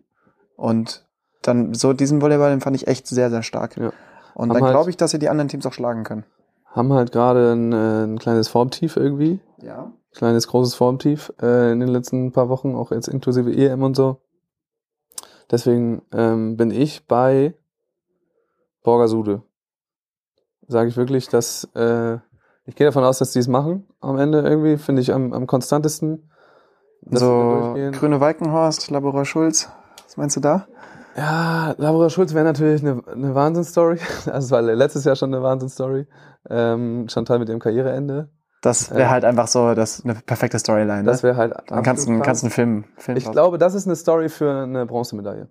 Und dann so diesen Volleyball, den fand ich echt sehr, sehr stark. Ja. Und Haben dann halt- glaube ich, dass sie die anderen Teams auch schlagen können. Haben halt gerade ein, äh, ein kleines Formtief irgendwie. Ja. Kleines, großes Formtief äh, in den letzten paar Wochen, auch jetzt inklusive EM und so. Deswegen ähm, bin ich bei Borgasude. Sage ich wirklich, dass äh, ich gehe davon aus, dass die es machen am Ende irgendwie, finde ich am, am konstantesten. So. Grüne Walkenhorst, Laborer Schulz, was meinst du da? Ja, Laura Schulz wäre natürlich eine, eine Wahnsinnsstory. Also es war letztes Jahr schon eine Wahnsinnsstory. Ähm, Chantal mit ihrem Karriereende. Das wäre Ja. halt einfach so das eine perfekte Storyline. Das ne? wäre halt Dann kannst du kannst einen. Film, Film Ich draus- glaube, das ist eine Story für eine Bronzemedaille.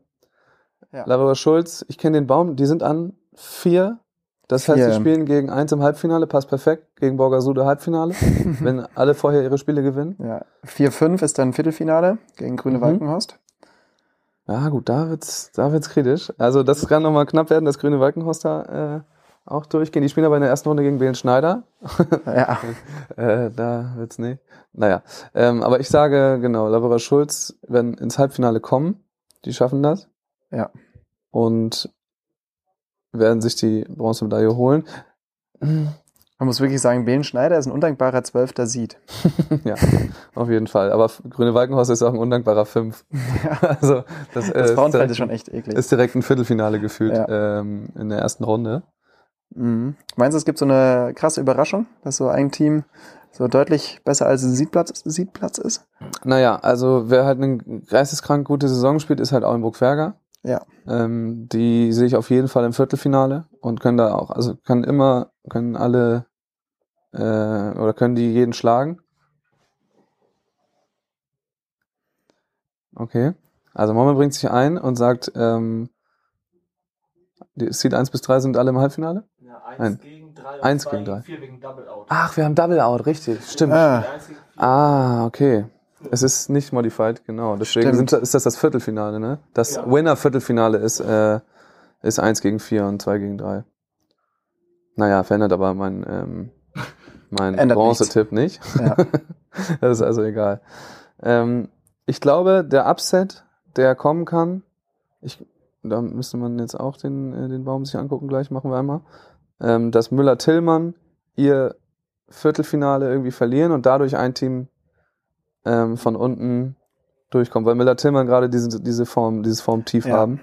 Ja. Laura Schulz, ich kenne den Baum, die sind an vier. Das heißt, Vier. sie spielen gegen eins im Halbfinale, passt perfekt, gegen Borgasude Halbfinale, wenn alle vorher ihre Spiele gewinnen. Ja, 4-5 ist dann Viertelfinale gegen Grüne Mhm. Walkenhorst. Ja, gut, da wird's, da wird's kritisch. Also, das kann nochmal knapp werden, dass Grüne Walkenhorst da äh, auch durchgehen. Die spielen aber in der ersten Runde gegen Belen Schneider. Ja, Äh, da wird's nicht. Naja, ähm, aber ich sage, genau, Lavora Schulz werden ins Halbfinale kommen. Die schaffen das. Ja. Und werden sich die Bronzemedaille holen. Man muss wirklich sagen, Belen Schneider ist ein undankbarer Zwölfter Sied. ja, auf jeden Fall. Aber Grüne Walkenhorst ist auch ein undankbarer Fünf. also, das, äh, Das Frauenfeld direkt, ist schon echt eklig. ist direkt ein Viertelfinale gefühlt Ja. ähm, in der ersten Runde. Mhm. Meinst du, es gibt so eine krasse Überraschung, dass so ein Team so deutlich besser als ein Siedplatz, Siedplatz ist? Naja, also wer halt eine geisteskrank gute Saison spielt, ist halt Auenburg-Ferger. Ja. Ähm, die sehe ich auf jeden Fall im Viertelfinale und können da auch, also können immer, können alle äh, oder können die jeden schlagen. Okay. Also Momme bringt sich ein und sagt, ähm, die Seed 1 bis 3 sind alle im Halbfinale? Ja, eins Nein. gegen drei und Eins zwei gegen drei. vier wegen Double Out. Ach, wir haben Double Out, richtig. Stimmt. Ah. Ah, okay. Es ist nicht modified, genau. Deswegen sind, ist das das Viertelfinale, ne? Das Ja. Winner-Viertelfinale ist, äh, ist 1 gegen 4 und 2 gegen 3. Naja, verändert aber mein, ähm, mein Bronze-Tipp nicht. ja. das ist also egal. Ähm, ich glaube, der Upset, der kommen kann, ich, da müsste man jetzt auch den, äh, den Baum sich angucken, gleich machen wir einmal, ähm, dass Müller-Tillmann ihr Viertelfinale irgendwie verlieren und dadurch ein Team ähm, von unten durchkommt, weil Müller-Tillmann gerade diese, diese Form, dieses Formtief Ja. haben,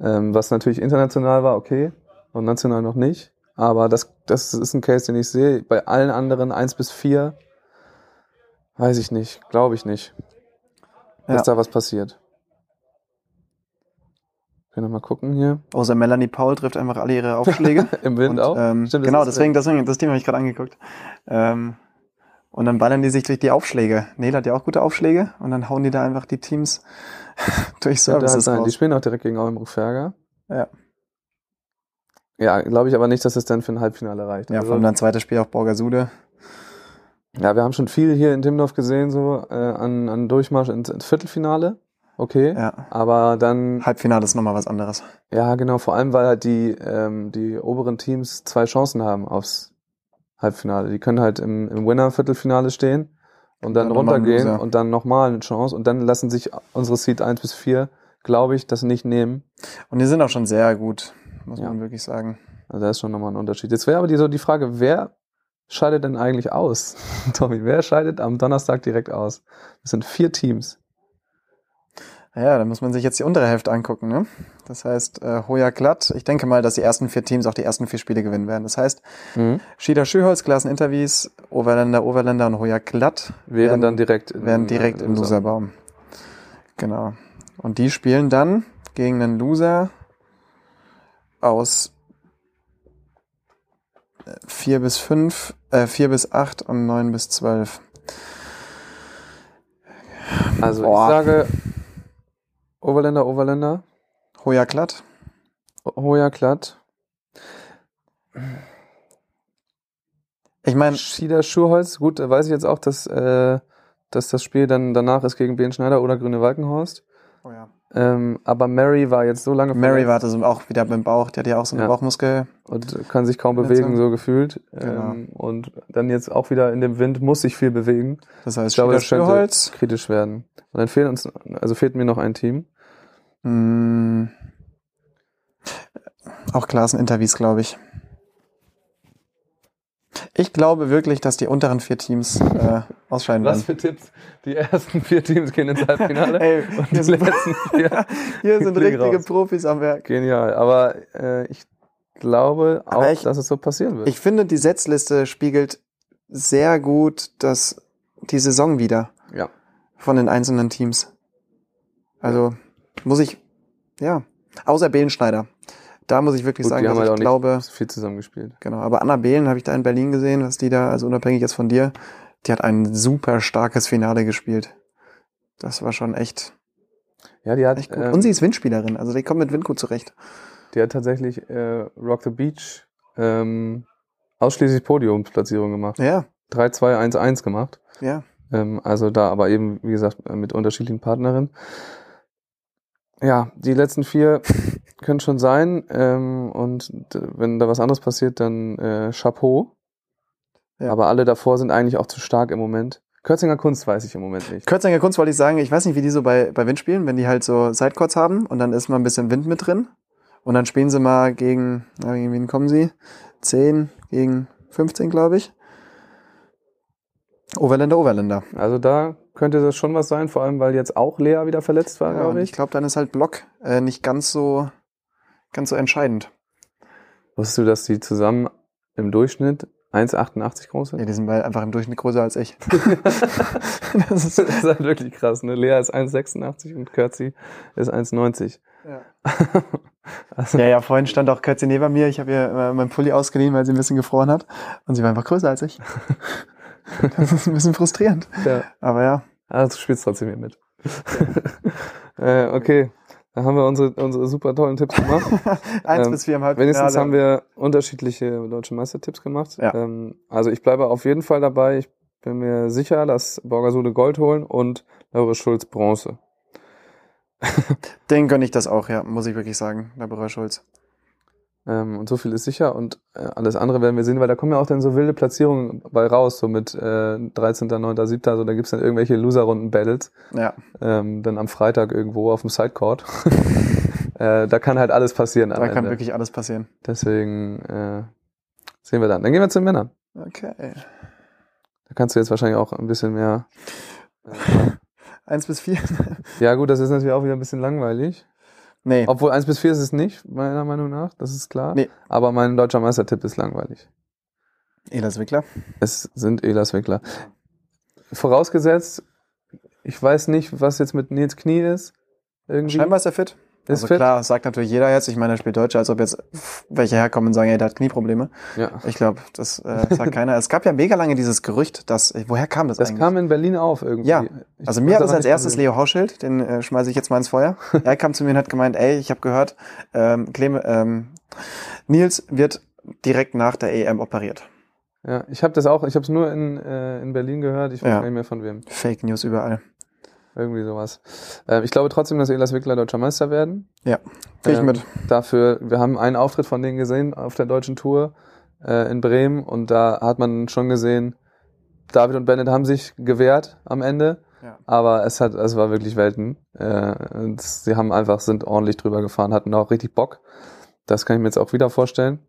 ähm, was natürlich international war, okay, und national noch nicht, aber das, das ist ein Case, den ich sehe. Bei allen anderen 1 bis 4 weiß ich nicht, glaube ich nicht, dass Ja. da was passiert. Können wir mal gucken hier. Außer Melanie Paul trifft einfach alle ihre Aufschläge. Im Wind und, auch? Ähm, Stimmt, das genau, ist- deswegen, deswegen, das Thema habe ich gerade angeguckt. Ähm, und dann ballern die sich durch die Aufschläge. Nele hat ja auch gute Aufschläge und dann hauen die da einfach die Teams durch halt Services sein. Die raus. spielen auch direkt gegen Oldenburg-Ferger. Ja. Ja, glaube ich aber nicht, dass es dann für ein Halbfinale reicht. Ja, Also- vor allem dann zweites Spiel auf Borgasude. Ja, wir haben schon viel hier in Timmendorf gesehen, so äh, an, an Durchmarsch ins, ins Viertelfinale. Okay. Ja. Aber dann, Halbfinale ist nochmal was anderes. ja genau, vor allem, weil halt die, ähm, die oberen Teams zwei Chancen haben aufs Halbfinale. Die können halt im, im Winner-Viertelfinale stehen und dann, Dann runtergehen Loser. und dann nochmal eine Chance und dann lassen sich unsere Seed 1 bis 4, glaube ich, das nicht nehmen. Und die sind auch schon sehr gut, muss Ja. man wirklich sagen. Also da ist schon nochmal ein Unterschied. Jetzt wäre aber die, so die Frage, wer scheidet denn eigentlich aus? Tommy, wer scheidet am Donnerstag direkt aus? Das sind vier Teams. Ja, da muss man sich jetzt die untere Hälfte angucken. Ne? Das heißt, äh, Hoja Glatt, ich denke mal, dass die ersten vier Teams auch die ersten vier Spiele gewinnen werden. Das heißt, Mhm. Schieder Schüholz, Klassen Interviews, Overländer, Overländer und Hoja Glatt Wären werden, dann direkt in- werden direkt im Loserbaum. Genau. Und die spielen dann gegen einen Loser aus äh, vier bis fünf, äh, vier bis acht und neun bis zwölf. Also Boah. ich sage Overländer, Overländer, Hoja Glatt, Hoja Klatt, ich meine, Schieder Schurholz. Gut, da weiß ich jetzt auch, dass, äh, dass das Spiel dann danach ist gegen Ben Schneider oder Grüne Walkenhorst. oh ja. Ähm, aber Mary war jetzt so lange Mary war das auch wieder beim Bauch, die hat ja auch so eine Ja. Bauchmuskel. und kann sich kaum bewegen, so gefühlt. Genau. Ähm, und dann jetzt auch wieder in dem Wind muss sich viel bewegen. Das heißt, Ich glaube, das könnte Schürholz, kritisch werden. Und dann fehlt uns, also fehlt mir noch ein Team. mh, auch Klassen-Interviews, glaube ich. Ich glaube wirklich, dass die unteren vier Teams äh, ausscheiden Was werden. für Tipps? Die ersten vier Teams gehen ins Halbfinale. Ey, und hier die sind, letzten vier hier sind richtige raus. Profis am Werk. Genial. Aber äh, ich glaube auch, ich- dass es so passieren wird. Ich finde, die Setzliste spiegelt sehr gut das, die Saison wieder ja. von den einzelnen Teams. Also muss ich, ja, außer Behlenschneider. Da muss ich wirklich Gut, sagen, dass halt ich auch glaube, viel zusammengespielt. genau. Aber Anna Behlen habe ich da in Berlin gesehen, was die da, also unabhängig jetzt von dir, die hat ein super starkes Finale gespielt. Das war schon echt, Ja, die hat, echt gut. ähm, Und sie ist Windspielerin, also die kommt mit Wind gut zurecht. die hat tatsächlich äh, Rock the Beach ähm, ausschließlich Podiumsplatzierung gemacht. Ja, 3-2-1-1 gemacht. ja. Ähm, also da aber eben, wie gesagt, mit unterschiedlichen Partnerinnen. Ja, die letzten vier können schon sein. Ähm, und d- wenn da was anderes passiert, dann äh, Chapeau. Ja. Aber alle davor sind eigentlich auch zu stark im Moment. Kürzinger Kunst weiß ich im Moment nicht. Kürzinger Kunst wollte ich sagen, ich weiß nicht, wie die so bei, bei Wind spielen, wenn die halt so Sidecourts haben und dann ist mal ein bisschen Wind mit drin. Und dann spielen sie mal gegen, na, gegen wen kommen sie? 10 gegen 15, glaube ich. Overländer, Overländer. Also da könnte das schon was sein, vor allem weil jetzt auch Lea wieder verletzt war, Ja, glaube ich ich. glaube, dann ist halt Block äh, nicht ganz so, ganz so entscheidend. Wusstest du, dass die zusammen im Durchschnitt 1,88 groß Ja, sind. die sind einfach im Durchschnitt größer als ich. das ist, Das ist halt wirklich krass. Ne? Lea ist 1,86 und Kürzi ist 1,90. ja. Also, ja, ja, vorhin stand auch Kürzi neben mir. Ich habe ihr äh, meinen Pulli ausgeliehen, weil sie ein bisschen gefroren hat. Und sie war einfach größer als ich. Das ist ein bisschen frustrierend. ja. Aber ja, Also du spielst trotzdem hier mit. äh, okay, da haben wir unsere, unsere super tollen Tipps gemacht. eins Ähm, bis vier im Halbfinale. Wenigstens haben wir unterschiedliche deutsche Meistertipps gemacht. Ja. Ähm, also ich bleibe auf jeden Fall dabei. Ich bin mir sicher, dass Borgasude Gold holen und Laura Schulz Bronze. Den gönne ich das auch, ja, muss ich wirklich sagen, Berühr Schulz. Ähm, und so viel ist sicher und äh, alles andere werden wir sehen, weil da kommen ja auch dann so wilde Platzierungen bei raus, so mit äh, 13., 9., 7., so da gibt's dann irgendwelche Loser-Runden-Battles, Ja, ähm, dann am Freitag irgendwo auf dem Sidecourt. äh, da kann halt alles passieren da kann Ende. wirklich alles passieren. Deswegen äh, sehen wir dann. Dann gehen wir zu den Männern. Okay. Da kannst du jetzt wahrscheinlich auch ein bisschen mehr. Eins bis vier? Ja, gut, das ist natürlich auch wieder ein bisschen langweilig. Nee. Obwohl 1 bis 4 ist es nicht, meiner Meinung nach, das ist klar. Nee. Aber mein deutscher Meistertipp ist langweilig. Elas Wickler. Es sind Elas Wickler. Vorausgesetzt, ich weiß nicht, was jetzt mit Nils Knie ist. Irgendwie. Scheinbar ist er fit. Ist also fit. klar, sagt natürlich jeder jetzt. Ich meine, er spielt Deutsch, als ob jetzt welche herkommen und sagen, ey, der hat Knieprobleme. Ja. Ich glaube, das äh, sagt keiner. Es gab ja mega lange dieses Gerücht, dass, woher kam das, Das eigentlich? kam in Berlin auf irgendwie. Ja. Ich also mir weiß hat aber als erstes. Leo Hauschild, den äh, schmeiße ich jetzt mal ins Feuer. er kam zu mir und hat gemeint, ey, ich habe gehört, ähm, Clem, ähm, Nils wird direkt nach der EM operiert. Ja, ich habe das auch, ich habe es nur in, äh, in Berlin gehört, ich weiß Ja. gar nicht mehr von wem. Fake News überall. Irgendwie sowas. Ähm, ich glaube trotzdem, dass Elas Wickler deutscher Meister werden. Ja, krieg ich Ähm, mit. Dafür, wir haben einen Auftritt von denen gesehen auf der deutschen Tour äh, in Bremen und da hat man schon gesehen, David und Bennett haben sich gewehrt am Ende, Ja. aber es hat, es war wirklich Welten. Äh, sie haben einfach, sind ordentlich drüber gefahren, hatten auch richtig Bock. Das kann ich mir jetzt auch wieder vorstellen.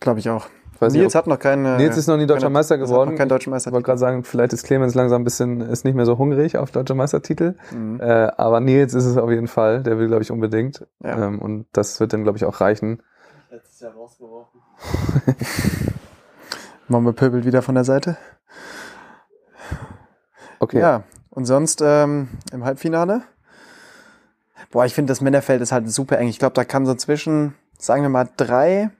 Glaube ich auch. Ich weiß Nils nicht, hat noch keine. Nils ist noch nie deutscher keine- Meister geworden. Hat noch kein deutscher ich Meister. wollte gerade sagen, vielleicht ist Clemens langsam ein bisschen, ist nicht mehr so hungrig auf deutscher Meistertitel. Mhm. Äh, aber Nils ist es auf jeden Fall. Der will, glaube ich, unbedingt. Ja. Ähm, und das wird dann, glaube ich, auch reichen. Letztes Jahr rausgeworfen. Mama pöbelt wieder von der Seite. Okay. Ja, und sonst ähm, im Halbfinale? Boah, ich finde, das Männerfeld ist halt super eng. Ich glaube, da kann so zwischen, sagen wir mal, drei.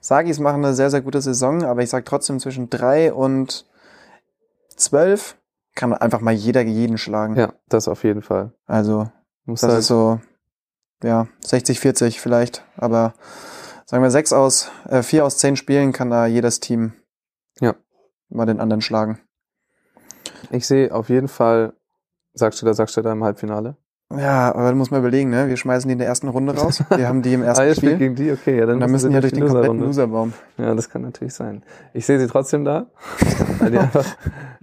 Sagis machen eine sehr, sehr gute Saison, aber ich sag trotzdem zwischen drei und zwölf kann einfach mal jeder jeden schlagen. Ja, das auf jeden Fall. Also, Muss das halt, ist so, ja, 60, 40 vielleicht, aber sagen wir sechs aus, äh, vier aus zehn Spielen kann da jedes Team Ja. mal den anderen schlagen. ich sehe auf jeden Fall, sagst du da, sagst du da im Halbfinale? Ja, aber da muss man überlegen, ne? Wir schmeißen die in der ersten Runde raus. Wir haben die im ersten ah, ihr spielt Spiel. gegen die, okay, ja, dann, dann müssen müssen sie wir durch den kompletten Loserrunde. Loserbaum. Ja, das kann natürlich sein. Ich sehe sie trotzdem da. weil die einfach,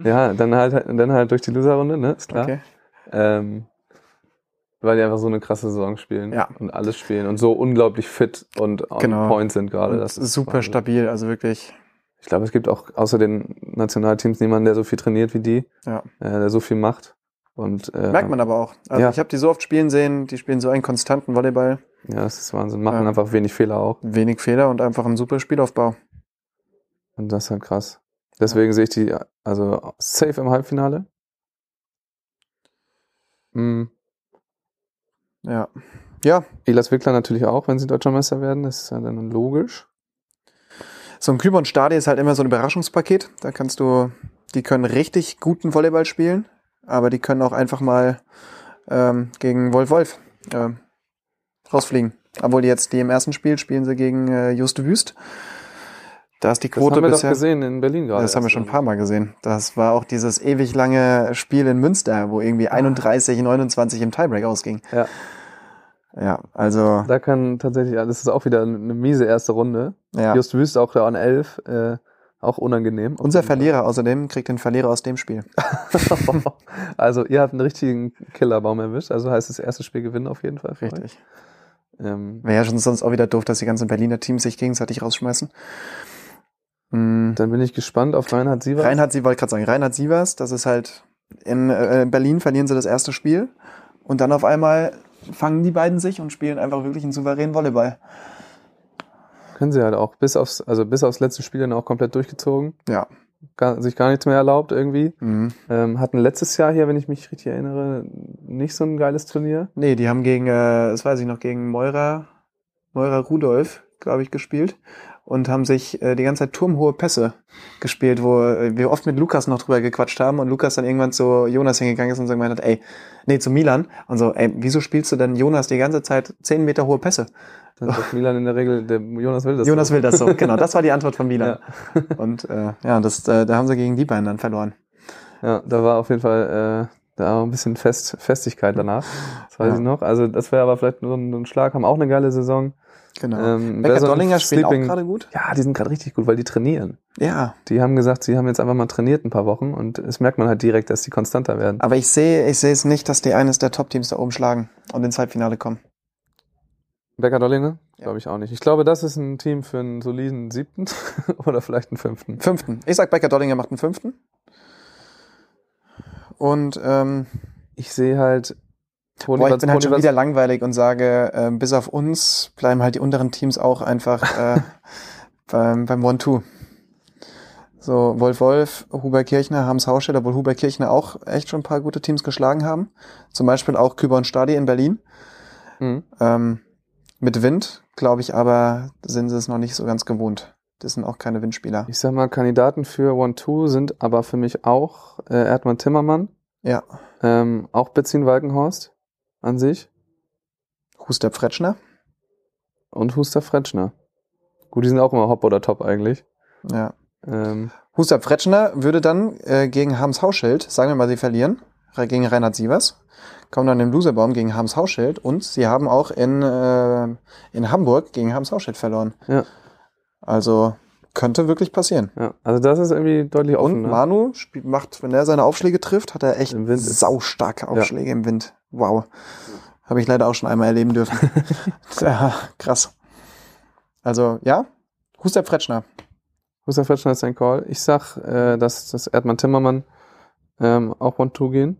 ja, dann halt, dann halt durch die Loserrunde, ne, ist klar. Okay. Ähm, weil die einfach so eine krasse Saison spielen Ja. und alles spielen und so unglaublich fit und on Genau. point sind gerade. Das ist super Wahnsinn. stabil, also wirklich. Ich glaube, es gibt auch außer den Nationalteams niemanden, der so viel trainiert wie die, Ja. äh, der so viel macht. Und, äh, Merkt man aber auch. Also ja. ich habe die so oft spielen sehen, die spielen so einen konstanten Volleyball, Ja, das ist Wahnsinn. Machen Ja. einfach wenig Fehler auch. wenig Fehler und einfach ein super Spielaufbau. Und das ist halt krass. Deswegen sehe ich die also safe im Halbfinale. Mm, Ja. Ja, Elas Wickler natürlich auch, wenn sie deutscher Meister werden. Das ist ja dann logisch. so ein Küber und Stadi ist halt immer so ein Überraschungspaket. Da kannst du, die können richtig guten Volleyball spielen, aber die können auch einfach mal ähm, gegen Wolf Wolf ähm, rausfliegen. Obwohl die jetzt die im ersten Spiel spielen sie gegen äh, Just Wüst. Da ist die Das Quote haben wir bisher. doch gesehen in Berlin gerade. Das haben wir schon ein paar Mal gesehen. Das war auch dieses ewig lange Spiel in Münster, wo irgendwie 31, 29 im Tiebreak ausging. Ja. Ja, also, Da kann tatsächlich, das ist auch wieder eine miese erste Runde. ja. Just Wüst auch da an 11, äh, auch unangenehm. Unser Verlierer außerdem kriegt den Verlierer aus dem Spiel. also ihr habt einen richtigen Killerbaum erwischt, also heißt das erste Spiel gewinnen auf jeden Fall. Richtig. Ähm, Wäre ja schon sonst auch wieder doof, dass die ganzen Berliner Teams sich gegenseitig rausschmeißen. Hm. dann bin ich gespannt auf Reinhard Sievers. Reinhard, Sie wollte gerade sagen, Reinhard Sievers, das ist halt, in äh, Berlin verlieren sie das erste Spiel und dann auf einmal fangen die beiden sich und spielen einfach wirklich einen souveränen Volleyball. Können sie halt auch. Bis aufs, also bis aufs letzte Spiel dann auch komplett durchgezogen. Ja. Gar, sich gar nichts mehr erlaubt irgendwie. Mhm. Ähm, hatten letztes Jahr hier, wenn ich mich richtig erinnere, nicht so ein geiles Turnier. Nee, die haben gegen, äh, das weiß ich noch, gegen Meurer, Meurer Rudolf, glaube ich, gespielt und haben sich äh, die ganze Zeit turmhohe Pässe gespielt, wo äh, wir oft mit Lukas noch drüber gequatscht haben und Lukas dann irgendwann zu Jonas hingegangen ist und so gemeint hat, ey, nee, zu Milan und so, ey, wieso spielst du denn Jonas die ganze Zeit zehn Meter hohe Pässe? Dann sagt Milan in der Regel, der Jonas will das. Jonas so. will das so, genau, das war die Antwort von Milan. Und äh, ja, das, äh, da haben sie gegen die beiden dann verloren. Ja, da war auf jeden Fall äh, da war ein bisschen Fest, Festigkeit danach. Das weiß Ja. ich noch. Also das wäre aber vielleicht so ein, ein Schlag. Haben auch eine geile Saison. Genau. Ähm, Becker so Dollinger spielt auch gerade gut. Ja, die sind gerade richtig gut, weil die trainieren. Ja, Die haben gesagt, sie haben jetzt einfach mal trainiert ein paar Wochen und es merkt man halt direkt, dass die konstanter werden. aber ich sehe, ich sehe es nicht, dass die eines der Top-Teams da oben schlagen und ins Halbfinale kommen. Becker Dollinge? Ja. Glaube ich auch nicht. Ich glaube, das ist ein Team für einen soliden siebten oder vielleicht einen fünften. Fünften. Ich sag, Becker Dollinger macht einen fünften. Und ähm, Ich sehe halt boah, ich bin halt schon wieder langweilig und sage, ähm, bis auf uns bleiben halt die unteren Teams auch einfach äh, beim, beim One-Two. So, Wolf Wolf, Huber Kirchner, Hams Hausstedt, obwohl Huber Kirchner auch echt schon ein paar gute Teams geschlagen haben. Zum Beispiel auch Küber und Stadi in Berlin. Mhm. Ähm, mit Wind, glaube ich, aber sind sie es noch nicht so ganz gewohnt. Das sind auch keine Windspieler. Ich sag mal, Kandidaten für One-Two sind aber für mich auch äh, Erdmann Timmermann, Ja. ähm, auch Betzin Walkenhorst an sich Huster Fretschner. und Huster Fretschner. Gut, die sind auch immer Hop oder Top eigentlich. Ja. Ähm, Huster Fretschner würde dann äh, gegen Harms Hauschild, sagen wir mal, sie verlieren, re- gegen Reinhard Sievers, kommen dann im Loserbaum gegen Harms Hauschild und sie haben auch in, äh, in Hamburg gegen Harms Hauschild verloren. Ja. Also könnte wirklich passieren. ja, also das ist irgendwie deutlich offen. Und? Manu spielt, macht, wenn er seine Aufschläge trifft, hat er echt saustarke Aufschläge im Wind. Wow. Habe ich leider auch schon einmal erleben dürfen. ja, krass. Also, ja, Huster Fretschner. Huster Fretschner ist ein Call. Ich sag, äh, dass das Erdmann Timmermann ähm, auch One-Two gehen.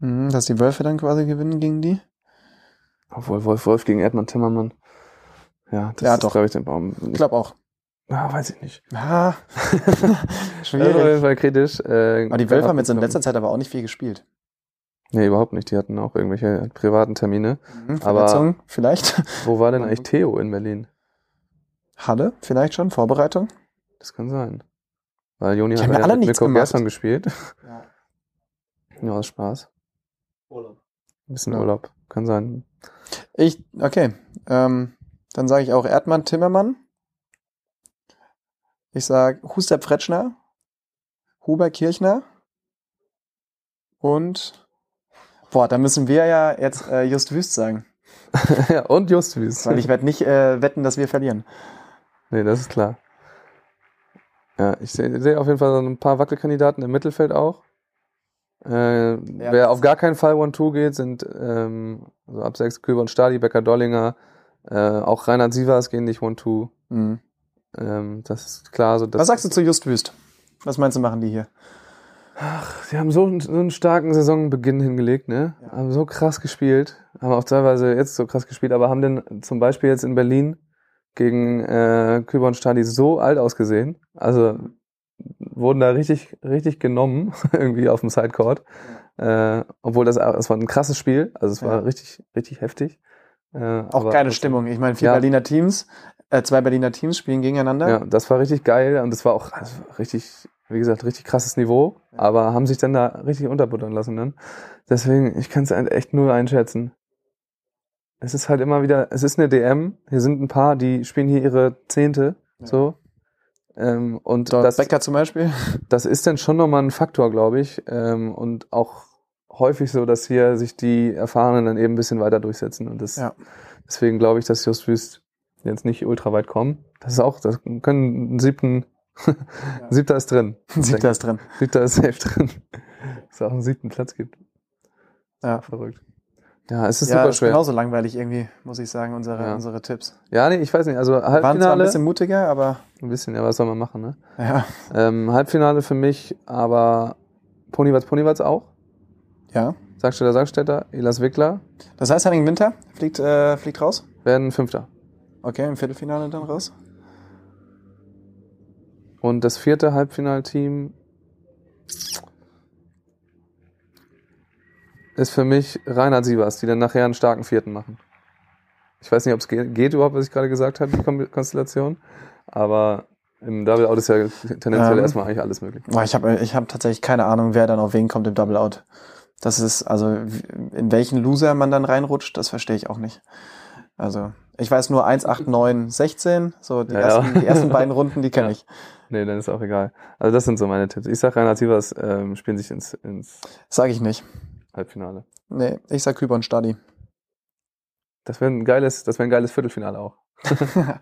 Mhm, dass die Wölfe dann quasi gewinnen gegen die. Obwohl Wolf Wolf gegen Erdmann Timmermann. Ja, das Ja, ist, doch. glaube ich, den Baum. Ich glaube auch. Ah, weiß ich nicht. Ah. Ist auf Schwierig. jeden Fall kritisch. Äh, Aber die Wölfe haben jetzt in letzter Zeit aber auch nicht viel gespielt. Nee, überhaupt nicht. Die hatten auch irgendwelche privaten Termine. Mhm, Aber- vielleicht. Wo war denn eigentlich Theo in Berlin? Halle vielleicht schon, Vorbereitung. Das kann sein. Weil Joni Die hat haben ja alle mit nichts Mirko. Gerson gespielt. Ja. Ja, aus Spaß. Urlaub. Ein bisschen Ja. Urlaub. Kann sein. Ich, okay. Ähm, dann sage ich auch Erdmann, Timmermann. Ich sage Huster Fretschner, Huber Kirchner und boah, da müssen wir ja jetzt äh, Just Wüst sagen. ja, und Just Wies. Weil ich werde nicht äh, wetten, dass wir verlieren. Nee, das ist klar. Ja, ich sehe seh auf jeden Fall so ein paar Wackelkandidaten im Mittelfeld auch. Äh, wer auf gar keinen Fall One-Two geht, sind ähm, also ab 6 Köber und Stadi, Becker Dollinger, äh, auch Reinhard Sievers gehen nicht One-Two. Mhm. Ähm, das ist klar. So, Was sagst du zu Just Wüst? Was meinst du, machen die hier? Sie haben so einen, so einen starken Saisonbeginn hingelegt, ne? Ja. Haben so krass gespielt, haben auch teilweise jetzt so krass gespielt, aber haben denn zum Beispiel jetzt in Berlin gegen äh, Küber und Stadi so alt ausgesehen. Also wurden da richtig, richtig genommen, irgendwie auf dem Sidecourt. Äh, obwohl das, das war ein krasses Spiel, also es war Ja. richtig, richtig heftig. Äh, Auch geile Stimmung. Ich meine, vier Ja. Berliner Teams, äh, zwei Berliner Teams spielen gegeneinander. Ja, das war richtig geil und das war auch also richtig, wie gesagt, richtig krasses Niveau, aber haben sich dann da richtig unterbuttern lassen dann. Deswegen, ich kann es echt null einschätzen. Es ist halt immer wieder, es ist eine DM, hier sind ein paar, die spielen hier ihre Zehnte, Ja. so. Ähm, und Dort das, Becker zum Beispiel. das ist dann schon nochmal ein Faktor, glaube ich. Ähm, und auch häufig so, dass hier sich die Erfahrenen dann eben ein bisschen weiter durchsetzen. Und das, Ja. deswegen glaube ich, dass Just Wüst jetzt nicht ultra weit kommen. Das ist auch, das können einen siebten, siebter ist drin. Siebter ist drin. Siebter ist safe drin. Dass es auch einen siebten Platz gibt. Ja. Verrückt. Ja, es ist ja, super ist schwer. genauso langweilig irgendwie, muss ich sagen, unsere, Ja. unsere Tipps. Ja, nee, ich weiß nicht. Also Waren zwar ein Halbfinale, bisschen mutiger, aber ein bisschen, ja, was soll man machen, ne? ja. Ähm, Halbfinale für mich, aber Ponywatz, Ponywatz auch. ja. Sagstädter, Sagstädter, Elas Wickler Das heißt, Henning Winter fliegt, äh, fliegt raus? werden Fünfter. Okay, im Viertelfinale dann raus. Und das vierte Halbfinalteam ist für mich Reinhard Sievers, die dann nachher einen starken vierten machen. Ich weiß nicht, ob es geht, geht überhaupt, was ich gerade gesagt habe, die Konstellation. Aber im Double Out ist ja tendenziell Ähm. erstmal eigentlich alles möglich. Boah, ich habe ich hab tatsächlich keine Ahnung, wer dann auf wen kommt im Double Out. Das ist, also in welchen Loser man dann reinrutscht, das verstehe ich auch nicht. Also, ich weiß nur 1, 8, 9, 16, so die, Ja, ersten, ja. die ersten beiden Runden, die kenne Ja. ich. Nee, dann ist auch egal. Also das sind so meine Tipps. Ich sag Reinhard Sievers ähm, spielen sich ins, ins Sag ich nicht. Halbfinale. Nee, ich sag Küber und Stadi. Das wäre ein geiles, das wäre ein geiles Viertelfinale auch.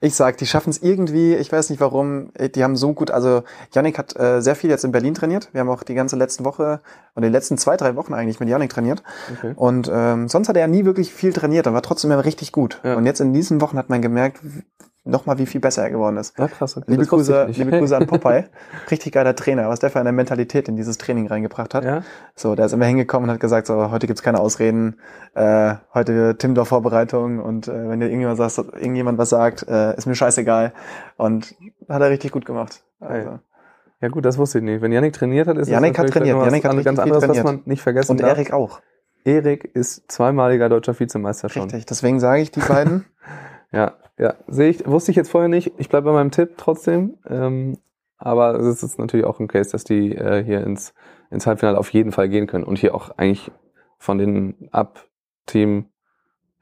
Ich sag, die schaffen es irgendwie, ich weiß nicht warum, die haben so gut, also Yannick hat äh, sehr viel jetzt in Berlin trainiert. Wir haben auch die ganze letzten Woche und die letzten zwei, drei Wochen eigentlich mit Yannick trainiert. Okay. Und ähm, sonst hat er nie wirklich viel trainiert, aber war trotzdem immer richtig gut. Ja. Und jetzt in diesen Wochen hat man gemerkt, nochmal wie viel besser er geworden ist. Ja, krass. Okay. Liebe Grüße, liebe. Grüße an Popeye. Richtig geiler Trainer, was der für eine Mentalität in dieses Training reingebracht hat. Ja? So, der ist immer hingekommen und hat gesagt, so, heute gibt's keine Ausreden, äh, heute Timdorf-Vorbereitung und äh, wenn dir irgendjemand, sagt, irgendjemand was sagt, äh, ist mir scheißegal. Und hat er richtig gut gemacht. Also. Geil. Ja gut, das wusste ich nicht. Wenn Yannick trainiert hat, ist Yannick das hat trainiert. noch was hat an- ganz anderes, was trainiert. man nicht vergessen Und darf. Erik auch. Erik ist zweimaliger deutscher Vizemeister schon. Richtig. Deswegen sage ich die beiden. Ja, ja, sehe ich, wusste ich jetzt vorher nicht. Ich bleibe bei meinem Tipp trotzdem. Ähm, aber es ist natürlich auch ein Case, dass die äh, hier ins, ins Halbfinale auf jeden Fall gehen können und hier auch eigentlich von den Ab-Team,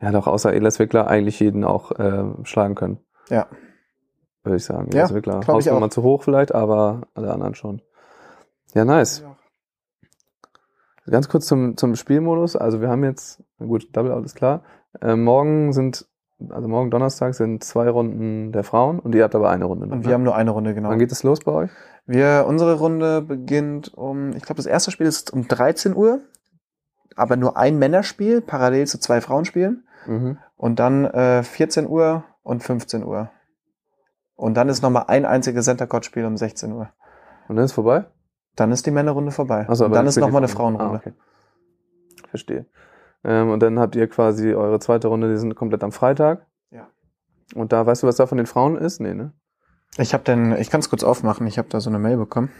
ja doch außer Elas Wickler, eigentlich jeden auch äh, schlagen können. Ja. Würde ich sagen. Ja, Elas Wickler. Hausnummer zu hoch vielleicht, aber alle anderen schon. Ja, nice. Ganz kurz zum, zum Spielmodus. Also wir haben jetzt, gut, Double Out ist klar. Äh, morgen sind, also morgen Donnerstag sind zwei Runden der Frauen und ihr habt aber eine Runde. noch, Und ne? wir haben nur eine Runde, genau. Wann geht es los bei euch? Wir, unsere Runde beginnt um, ich glaube, das erste Spiel ist um 13 Uhr, aber nur ein Männerspiel, parallel zu zwei Frauenspielen. Mhm. Und dann äh, 14 Uhr und 15 Uhr. Und dann ist nochmal ein einziges Center Court Spiel um 16 Uhr. Und dann ist vorbei? Dann ist die Männerrunde vorbei. Achso, und dann ist nochmal eine Frauen. Frauenrunde. Ah, okay. Verstehe. Ähm, und dann habt ihr quasi eure zweite Runde, die sind komplett am Freitag. Ja. Und da, weißt du, was da von den Frauen ist? Nee, ne? Ich habe den, ich kann es kurz aufmachen. Ich habe da so eine Mail bekommen.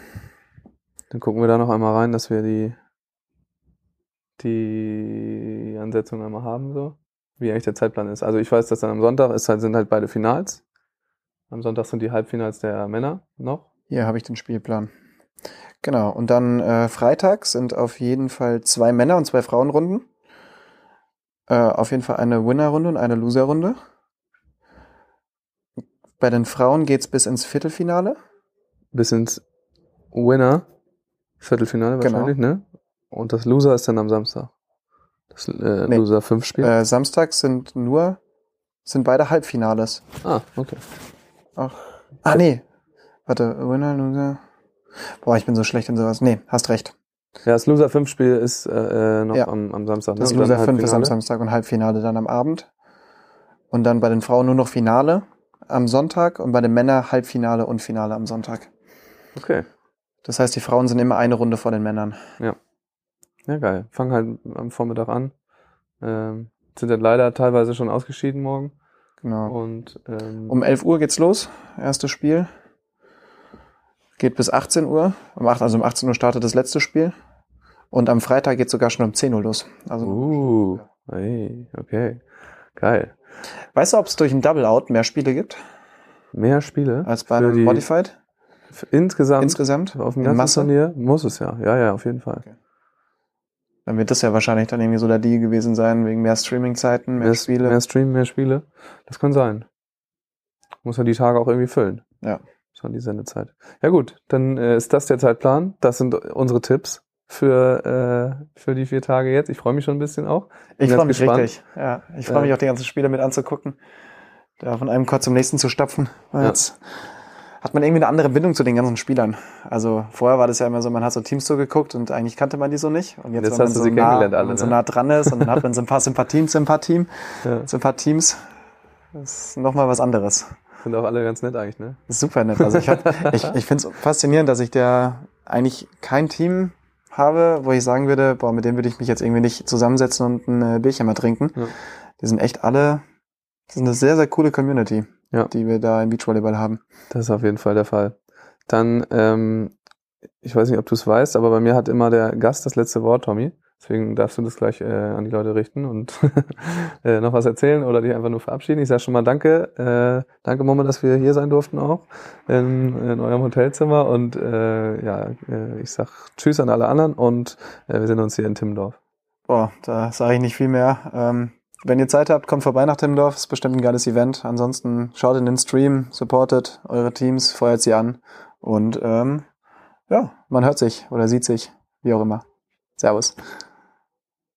Dann gucken wir da noch einmal rein, dass wir die, die Ansetzung einmal haben, so. Wie eigentlich der Zeitplan ist. Also ich weiß, dass dann am Sonntag ist halt, sind halt beide Finals. Am Sonntag sind die Halbfinals der Männer noch. Hier habe ich den Spielplan. Genau. Und dann äh, Freitag sind auf jeden Fall zwei Männer- und zwei Frauenrunden. Äh, auf jeden Fall eine Winnerrunde und eine Loserrunde. Bei den Frauen geht's bis ins Viertelfinale. Bis ins Winner. Viertelfinale Genau. wahrscheinlich, ne? Und das Loser ist dann am Samstag. Das äh, Nee. Loser 5 Spiel. Äh, Samstag sind nur, sind beide Halbfinales. ah, okay. Ach. Ah, nee. Warte, Winner, Loser. Boah, ich bin so schlecht in sowas. Nee, hast recht. Ja, das Loser 5 Spiel ist äh, äh, noch Ja. am, am Samstag. Ne? Das Loser 5 ist am Halbfinale. Samstag und Halbfinale dann am Abend. Und dann bei den Frauen nur noch Finale am Sonntag und bei den Männern Halbfinale und Finale am Sonntag. Okay. Das heißt, die Frauen sind immer eine Runde vor den Männern. Ja, geil. Fangen halt am Vormittag an. Ähm, sind dann leider teilweise schon ausgeschieden morgen. Genau. Und ähm, Um 11 Uhr geht's los. Erstes Spiel. Geht bis 18 Uhr. Um 8, also um 18 Uhr startet das letzte Spiel. Und am Freitag geht sogar schon um 10 Uhr los. Also, uh, hey, okay. Geil. weißt du, ob es durch ein Double Out mehr Spiele gibt Mehr Spiele als bei einem Modified insgesamt, insgesamt? auf dem ganzen Masse? Turnier muss es ja. Ja, ja, auf jeden Fall. Dann wird das ja wahrscheinlich dann irgendwie so der Deal gewesen sein, wegen mehr Streaming-Zeiten, mehr, Mehr, Spiele. mehr Stream, mehr Spiele. Das kann sein. Muss man die Tage auch irgendwie füllen. Ja. Schon die Sendezeit. Ja gut, dann äh, ist das der Zeitplan. Das sind unsere Tipps für, äh, für die vier Tage jetzt. Ich freue mich schon ein bisschen auch. Ich freue mich gespannt. richtig. Ja, ich freue mich Ja. auch die ganzen Spiele mit anzugucken. Da von einem Chord zum nächsten zu stapfen. Weil. Jetzt hat man irgendwie eine andere Bindung zu den ganzen Spielern. Also vorher war das ja immer so, man hat so Teams zugeguckt und eigentlich kannte man die so nicht. Und jetzt, Jetzt wenn man hast du so sie nah, kennengelernt wenn alle, man so ne? nah dran ist und dann hat man so ein paar Sympathien zu ein paar Team, Ja. ein paar Teams. Das ist nochmal was anderes. Sind auch alle ganz nett eigentlich, ne? Super nett. Also ich, hab- ich, ich finde es faszinierend, dass ich da eigentlich kein Team habe, wo ich sagen würde, boah, mit dem würde ich mich jetzt irgendwie nicht zusammensetzen und ein äh, Bierchen mal trinken. Ja. Die sind echt alle Das ist eine sehr, sehr coole Community, Ja. die wir da im Beachvolleyball haben. Das ist auf jeden Fall der Fall. Dann, ähm, ich weiß nicht, ob du es weißt, aber bei mir hat immer der Gast das letzte Wort, Tommy. Deswegen darfst du das gleich äh, an die Leute richten und äh, noch was erzählen oder dich einfach nur verabschieden. Ich sage schon mal danke. Äh, danke, Mama, dass wir hier sein durften auch in, in eurem Hotelzimmer. Und äh, ja, äh, ich sag Tschüss an alle anderen und äh, wir sehen uns hier in Timmendorf. Boah, da sage ich nicht viel mehr. Ähm, wenn ihr Zeit habt, kommt vorbei nach Timmendorf. Ist bestimmt ein geiles Event. Ansonsten schaut in den Stream, supportet eure Teams, feuert sie an. Und ähm, ja, man hört sich oder sieht sich, wie auch immer. Servus.